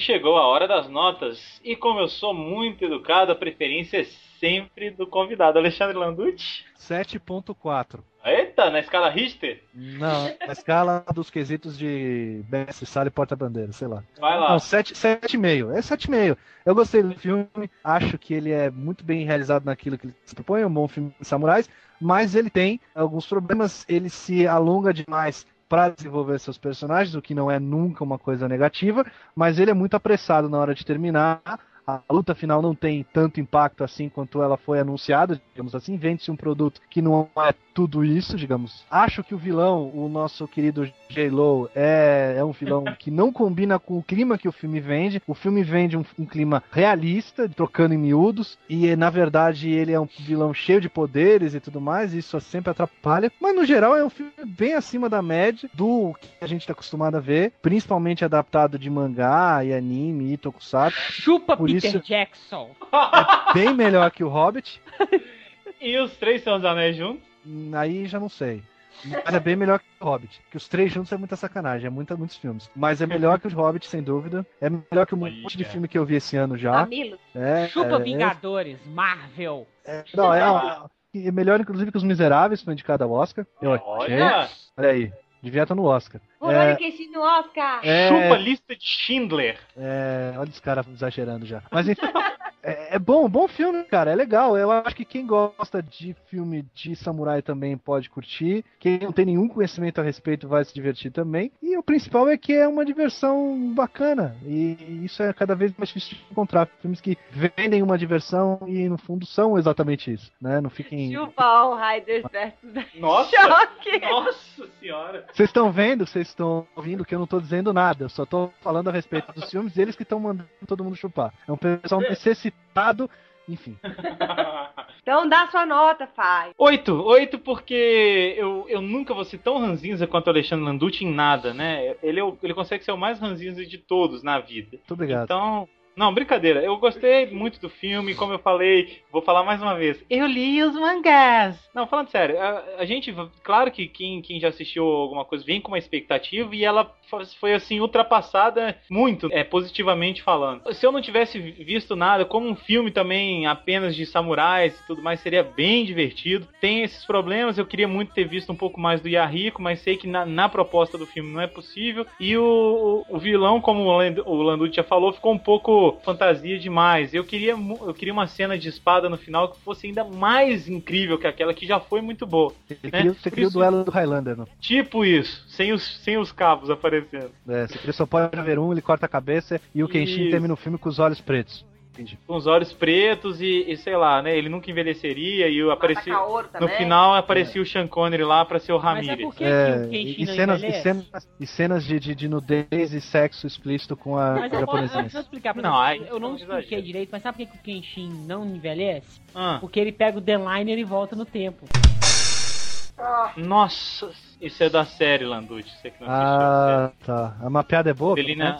Chegou a hora das notas. E como eu sou muito educado, a preferência é sempre do convidado. Alexandre Landucci. 7.4. Eita, na escala Richter? Não, na escala dos quesitos de mestre, sala e porta-bandeira, sei lá. Vai lá. Não, 7,5. É 7,5. Eu gostei do filme, acho que ele é muito bem realizado naquilo que ele se propõe, é um bom filme de samurais, mas ele tem alguns problemas, ele se alonga demais para desenvolver seus personagens, o que não é nunca uma coisa negativa, mas ele é muito apressado na hora de terminar. A luta final não tem tanto impacto assim quanto ela foi anunciada, digamos assim, vende-se um produto que não é tudo isso, digamos. Acho que o vilão, o nosso querido J-Lo, é, é um vilão que não combina com o clima que o filme vende. O filme vende um, um clima realista, trocando em miúdos, e na verdade ele é um vilão cheio de poderes e tudo mais, e isso sempre atrapalha. Mas no geral é um filme bem acima da média do que a gente está acostumado a ver, principalmente adaptado de mangá e anime e tokusatsu. Chupa Por Peter isso- Jackson. Bem melhor que o Hobbit. E os três são os anéis juntos? Aí já não sei. Mas é bem melhor que o Hobbit. Que os três juntos é muita sacanagem, é muita, muitos filmes. Mas é melhor que o Hobbit, sem dúvida. É melhor que um monte de filme que eu vi esse ano já. É, Chupa é, Vingadores, Marvel. é, não, é, é melhor, inclusive, que os Miseráveis, foi indicado ao Oscar. Eu achei. Olha! Olha aí, devia estar no Oscar. Rolando É, queixinho no Oscar. é, Chupa lista de Schindler. É, olha os caras exagerando já. Mas enfim, é, é bom, bom filme, cara. É legal. Eu acho que quem gosta de filme de samurai também pode curtir. Quem não tem nenhum conhecimento a respeito vai se divertir também. E o principal é que é uma diversão bacana. E isso é cada vez mais difícil de encontrar. Filmes que vendem uma diversão e no fundo são exatamente isso, né? Não fiquem. Chupa All Riders versus Nossa! Choque. Nossa senhora! Vocês estão vendo, vocês estão ouvindo que eu não tô dizendo nada, eu só tô falando a respeito dos filmes e eles que estão mandando todo mundo chupar. É um pessoal necessitado, enfim. Então dá sua nota, Fai. Oito, oito porque eu, eu nunca vou ser tão ranzinza quanto o Alexandre Landucci em nada, né? Ele, é o- ele consegue ser o mais ranzinza de todos na vida. Muito obrigado. Então, não, brincadeira. Eu gostei muito do filme, como eu falei, vou falar mais uma vez. Eu li os mangás. Não, falando sério, a, a gente, claro que quem, quem já assistiu alguma coisa vem com uma expectativa e ela foi, assim ultrapassada muito, é, positivamente falando. Se eu não tivesse visto nada, como um filme também apenas de samurais e tudo mais, seria bem divertido. Tem esses problemas, eu queria muito ter visto um pouco mais do Yahiko, mas sei que na, na proposta do filme não é possível. E o, o, o vilão, como o Land- o Landucci já falou, ficou um pouco fantasia demais. Eu queria, eu queria uma cena de espada no final que fosse ainda mais incrível que aquela que já foi muito boa. Você né? queria, você queria o isso- duelo do Highlander, não? Tipo isso, sem os, sem os cabos aparecendo. É, você queria só pode haver um, ele corta a cabeça e o Kenshin Isso. termina o filme com os olhos pretos. Com os olhos pretos e, e, sei lá, né? Ele nunca envelheceria e aparecia. no final aparecia o Sean Connery lá pra ser o Ramirez. É, que o Kenshin e, não cenas, e cenas, e cenas de, de, de nudez e sexo explícito com a Mas eu, explicar Não, aí Eu não é expliquei exagero. direito, mas sabe por que o Kenshin não envelhece? Ah, Porque ele pega o D-Liner e volta no tempo. nossa, isso é da série, Landucci. Você que não Ah, tá. A mapeada é boa? assistiu. Delina...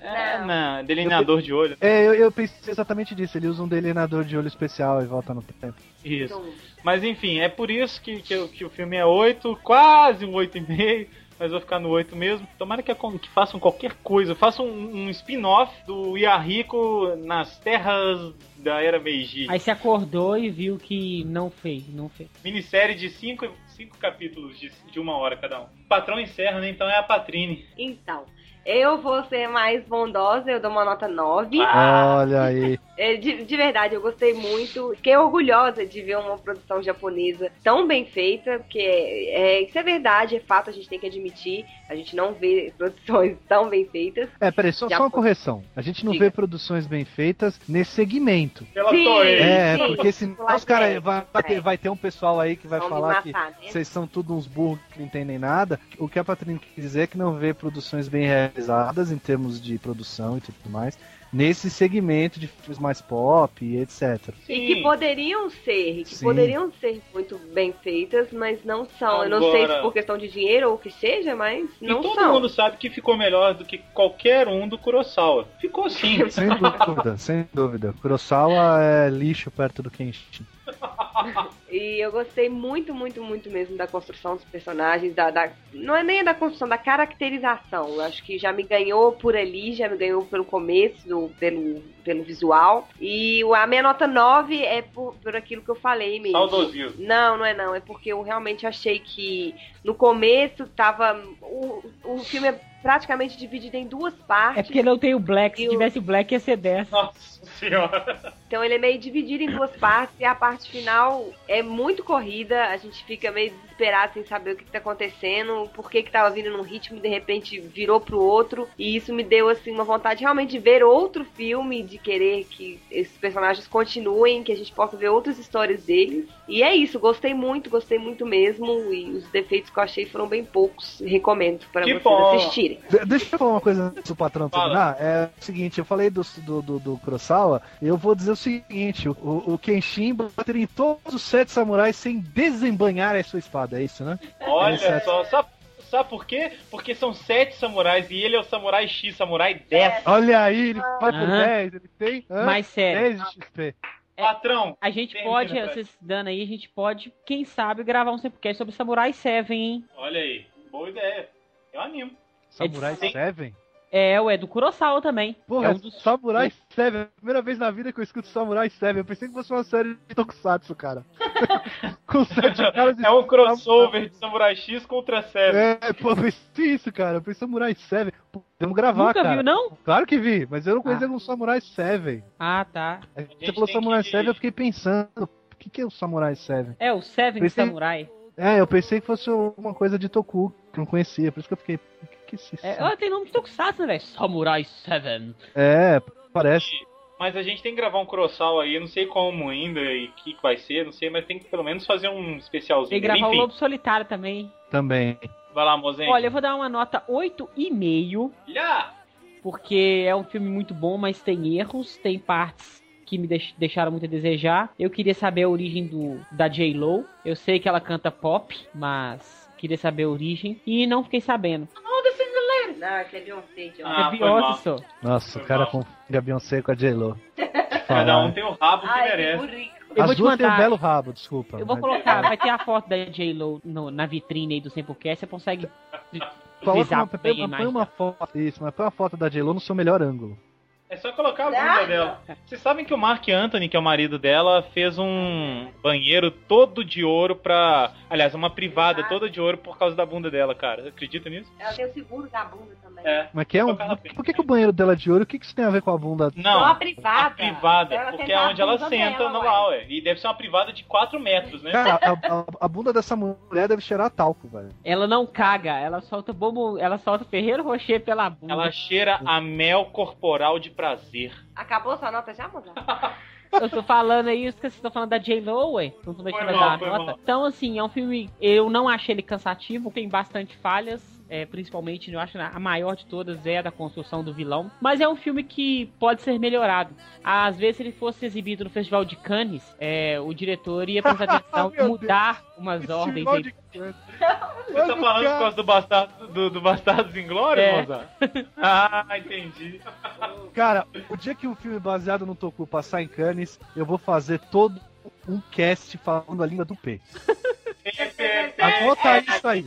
De... É, não, delineador de olho. É, eu, eu pensei exatamente disso. Ele usa um delineador de olho especial e volta no tempo. Isso. Mas enfim, é por isso que, que, o- que o filme é 8, quase um 8,5. Mas vou ficar no 8 mesmo. Tomara que, que façam qualquer coisa. Façam um, um spin-off do Yahiko nas terras da Era Meiji. Aí você acordou e viu que não fez, não fez. Minissérie de 5 cinco, cinco capítulos de, de uma hora cada um. O patrão encerra, né? Então é a Patrine. Então, eu vou ser mais bondosa, eu dou uma nota 9. Olha aí. É, de, de verdade, eu gostei muito. Fiquei orgulhosa de ver uma produção japonesa tão bem feita, porque é, isso é verdade, é fato, a gente tem que admitir. A gente não vê produções tão bem feitas. É, peraí, só, só uma correção. A gente não Diga. vê produções bem feitas nesse segmento. Pela Sim. Toei. É, sim. porque senão os caras action, vai, vai ter, é. vai ter um pessoal aí que vai falar que matar, né? vocês são tudo uns burros que não entendem nada. O que a Patrícia quer dizer é que não vê produções bem realizadas em termos de produção e tudo mais. Nesse segmento de filmes mais pop e etc. E que poderiam ser, que Sim. poderiam ser muito bem feitas, mas não são. Eu não sei Agora- se por questão de dinheiro ou o que seja, mas E não todo são. mundo sabe que ficou melhor do que qualquer um do Kurosawa. Ficou sim. Sem dúvida, sem dúvida. Kurosawa é lixo perto do Kenshin. E eu gostei muito, muito, muito mesmo da construção dos personagens, da, da- não é nem da construção, da caracterização. Eu acho que já me ganhou por ali, já me ganhou pelo começo, do- pelo, pelo visual. E a minha nota 9 é por, por aquilo que eu falei mesmo. Saudosismo. Não, não é não. É porque eu realmente achei que no começo tava. O, o filme é praticamente dividido em duas partes. É porque não tem o Black. Se o- tivesse o Black ia ser 10. Nossa senhora. Então ele é meio dividido em duas partes e a parte final é muito corrida, a gente fica meio desesperado sem saber o que, que tá acontecendo, por que que tava vindo num ritmo e de repente virou pro outro, e isso me deu assim uma vontade realmente de ver outro filme, de querer que esses personagens continuem, que a gente possa ver outras histórias deles. E é isso, gostei muito, gostei muito mesmo, e os defeitos que eu achei foram bem poucos, recomendo para vocês bom. assistirem. De- deixa eu falar uma coisa antes do patrão Fala. terminar. É o seguinte, eu falei do, do, do, do Kurosawa, eu vou dizer o seguinte, o, o Kenshin bateria em todos os sete samurais sem desembanhar a sua espada, é isso, né? Olha Exato. só, sabe, sabe por quê? Porque são sete samurais e ele é o samurai X, samurai 10. Olha aí, ele vai por Aham. 10, ele tem hã? Mas sério, 10 de XP. Patrão, a gente pode, vocês dando aí, a gente pode, quem sabe, gravar um Sempocast sobre Samurai 7, hein? olha aí, boa ideia. Eu animo. Samurai Sim. 7? É, ué, do Kurosawa também. Porra, é um dos... Samurai 7, é a primeira vez na vida que eu escuto Samurai 7. Eu pensei que fosse uma série de Tokusatsu, cara. Com sete caras de É um crossover de Samurai X contra 7. É, pô, eu pensei isso, cara. Eu pensei Samurai 7. Pô, Vamos gravar, Nunca cara. viu, não? Claro que vi, mas eu não conhecia Ah. um Samurai 7. Ah, tá. Você falou Samurai que- 7, eu fiquei pensando, o que, que é o Samurai 7? É, o Seven Pensei- Samurai. É, eu pensei que fosse uma coisa de Toku, que eu não conhecia, por isso que eu fiquei. Que é ó, tem nome de Tokusatsu, né, velho? Samurai 7. É, parece. Mas a gente tem que gravar um Kurosawa aí, eu não sei como ainda e o que que vai ser, não sei, mas tem que pelo menos fazer um especialzinho. Tem que gravar o Lobo Solitário também. Também. vai lá, mozinho. Olha, eu vou dar uma nota 8,5. Já! porque é um filme muito bom, mas tem erros, tem partes que me deix- deixaram muito a desejar. Eu queria saber a origem do da J-Lo. Eu sei que ela canta pop, mas queria saber a origem e não fiquei sabendo. Não, que é Beyoncé, John. Ah, é. Beyoncé só. Nossa, Foi o cara mal. confunde a Beyoncé com a J-Lo. Cada um tem o rabo que Ai, merece. Eu As vou te duas têm um belo rabo, desculpa. Eu vou mas- colocar, vai ter a foto da J-Lo no- na vitrine aí do Sempocast, você consegue Coloca uma, põe, uma foto, isso, mas põe uma foto da J-Lo no seu melhor ângulo. É só colocar a bunda dela. Vocês sabem que o Mark Anthony, que é o marido dela, fez um banheiro todo de ouro pra. Aliás, uma privada toda de ouro por causa da bunda dela, cara. Acredita nisso? Ela tem o seguro da bunda também. É. Mas que é um. Por que, que o banheiro dela é de ouro? O que, que isso tem a ver com a bunda? Não. Só a privada. A privada, Ela porque é onde ela senta dela, no ué. E deve ser uma privada de 4 metros, né? Cara, a, a- a bunda dessa mulher deve cheirar talco, velho. Ela não caga, ela solta bobo, ela solta Ferreiro Rocher pela bunda. Ela cheira a mel corporal de prazer. Acabou sua nota já, Mozart? Eu tô falando aí, eu esqueci, tô falando da ué. Então tu vai Foi tirar mal, dar a nota. mal. Então, assim, é um filme. Eu não achei ele cansativo, tem bastante falhas. É, principalmente, eu acho que a maior de todas é a da construção do vilão. Mas é um filme que pode ser melhorado. Às vezes, se ele fosse exibido no Festival de Cannes, é, o diretor ia prestar atenção e mudar umas ordens Festival aí. de. Você tá falando por causa do Bastardo, do, do Bastardos Inglórios, É. Ah, entendi. Cara, o dia que um filme baseado no Toku passar em Cannes, eu vou fazer todo um cast falando a língua do P. Anota isso aí.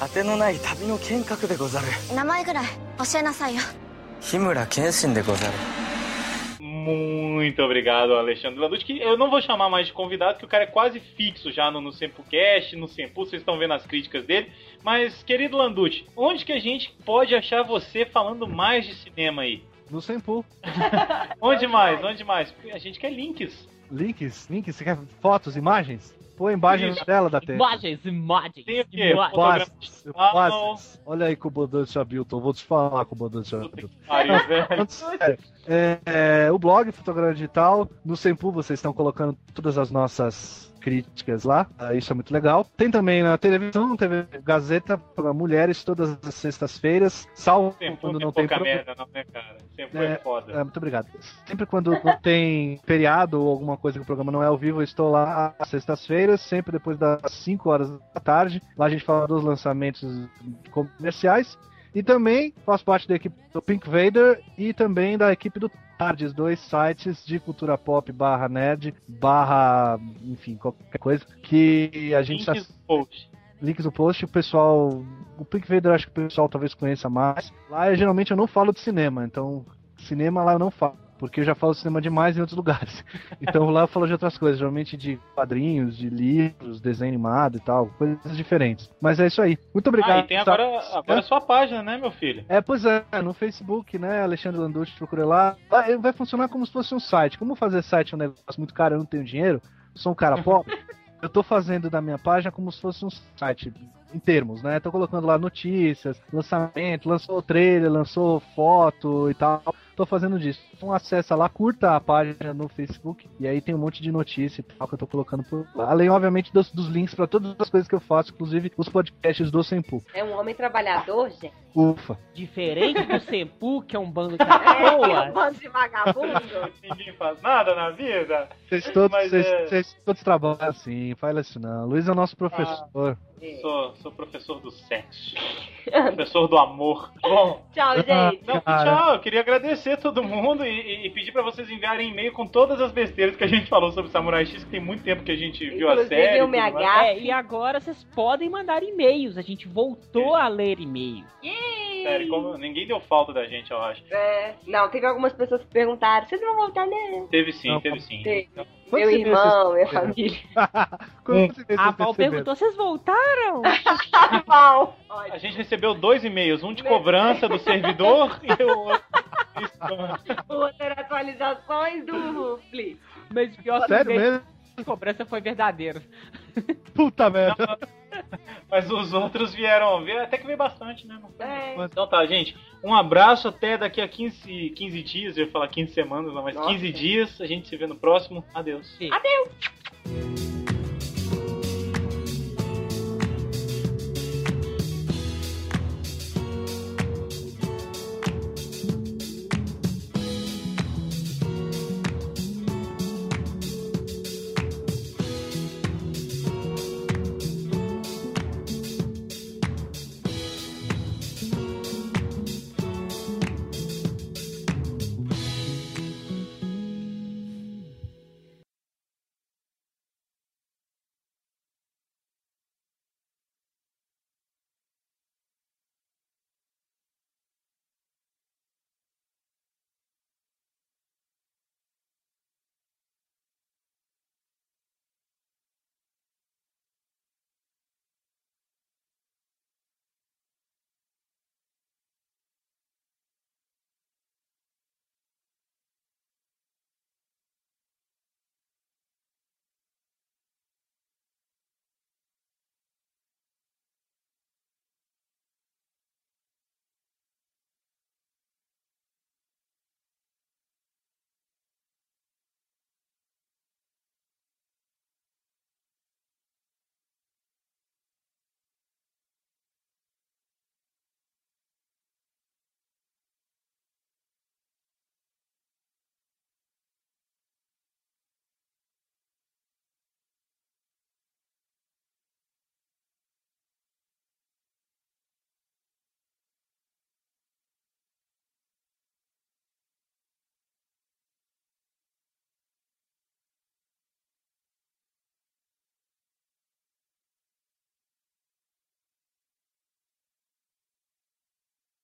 当てのない旅の剣客でござる名前ぐらい教えなさいよ。日村謙信でござる Muito obrigado, Alexandre Landucci, que eu não vou chamar mais de convidado, que o cara é quase fixo já no, no Sempocast, no Sempu, vocês estão vendo as críticas dele. Mas, querido Landucci, onde que a gente pode achar você falando mais de cinema aí? No Senpu. Onde mais? Onde mais? A gente quer links. Links, links, você quer fotos, imagens? Põe na tela da tela. Imagens, imagens. Tem o quê? imagens. Fotografia. Ah, bases. Olha aí, comandante Hamilton, vou te falar, comandante Hamilton. Pariu, velho. É, é, o blog Fotograma Digital, no Sempu vocês estão colocando todas as nossas críticas lá, ah, isso é muito legal. Tem também na televisão, TV Gazeta para mulheres todas as sextas-feiras, salvo Sempu quando não tem pouca merda, não, né, cara? Sempu é, É, foda. É, muito obrigado. Sempre quando não tem feriado ou alguma coisa que o programa não é ao vivo, eu estou lá às sextas-feiras, sempre depois das 5 horas da tarde. Lá a gente fala dos lançamentos comerciais. E também faço parte da equipe do Pink Vader e também da equipe do Tardes, dois sites de cultura pop barra nerd, barra, enfim, qualquer coisa, que a gente Links no post. links no post, o pessoal. O Pink Vader acho que o pessoal talvez conheça mais. Lá geralmente eu não falo de cinema, então cinema lá eu não falo. Porque eu já falo cinema demais em outros lugares. Então lá eu falo de outras coisas, geralmente de quadrinhos, de livros, desenho animado e tal, coisas diferentes. Mas é isso aí. Muito obrigado. Ah, e tem agora, agora a sua página, né, meu filho? É, pois é, no Facebook, né, Alexandre Landucci, procura lá. Ele vai funcionar como se fosse um site. Como fazer site é um negócio muito caro, eu não tenho dinheiro, sou um cara pobre, eu tô fazendo da minha página como se fosse um site em termos, né? Tô colocando lá notícias, lançamento, lançou trailer, lançou foto e tal. Tô fazendo disso. Então acessa lá, curta a página no Facebook e aí tem um monte de notícia e tal que eu tô colocando por lá. Além, obviamente, dos, dos links para todas as coisas que eu faço, inclusive os podcasts do Sempu. É um homem trabalhador, gente. Ufa. Diferente do Sempu, que é um bando de É, que é um pessoas. bando de vagabundo. Ninguém faz nada na vida. Vocês todos, Mas vocês, é- vocês todos trabalham assim, fala isso não. Luiz é o nosso professor. Sou, sou professor do sexo. professor do amor. Bom, Tchau, gente. não, tchau. Eu queria agradecer a todo mundo e, e- e pedir pra vocês enviarem e-mail com todas as besteiras que a gente falou sobre Samurai X, que tem muito tempo que a gente viu a Inclusive série. e mais. MH. É, e agora vocês podem mandar e-mails. A gente voltou a ler e-mails. Sério, como- ninguém deu falta da gente, eu acho. É, não, teve algumas pessoas que perguntaram: vocês vão voltar, né? Teve sim, Não, teve sim. Teve. Meu irmão, minha família. Quantos e-mails A Val perguntou: vocês voltaram? Pau. A gente recebeu dois e-mails, um de cobrança do servidor e o outro. de spam. Vou ter atualizações do Flip. Mas pior que Sério o e-mail mesmo? de cobrança foi verdadeiro. Puta merda. Mas os outros vieram, veio- até que veio bastante, né? Não foi? É. Então tá, gente. Um abraço até daqui a 15, 15 dias. Eu ia falar 15 semanas, não, mas Nossa. 15 dias. A gente se vê no próximo. Adeus. Adeus.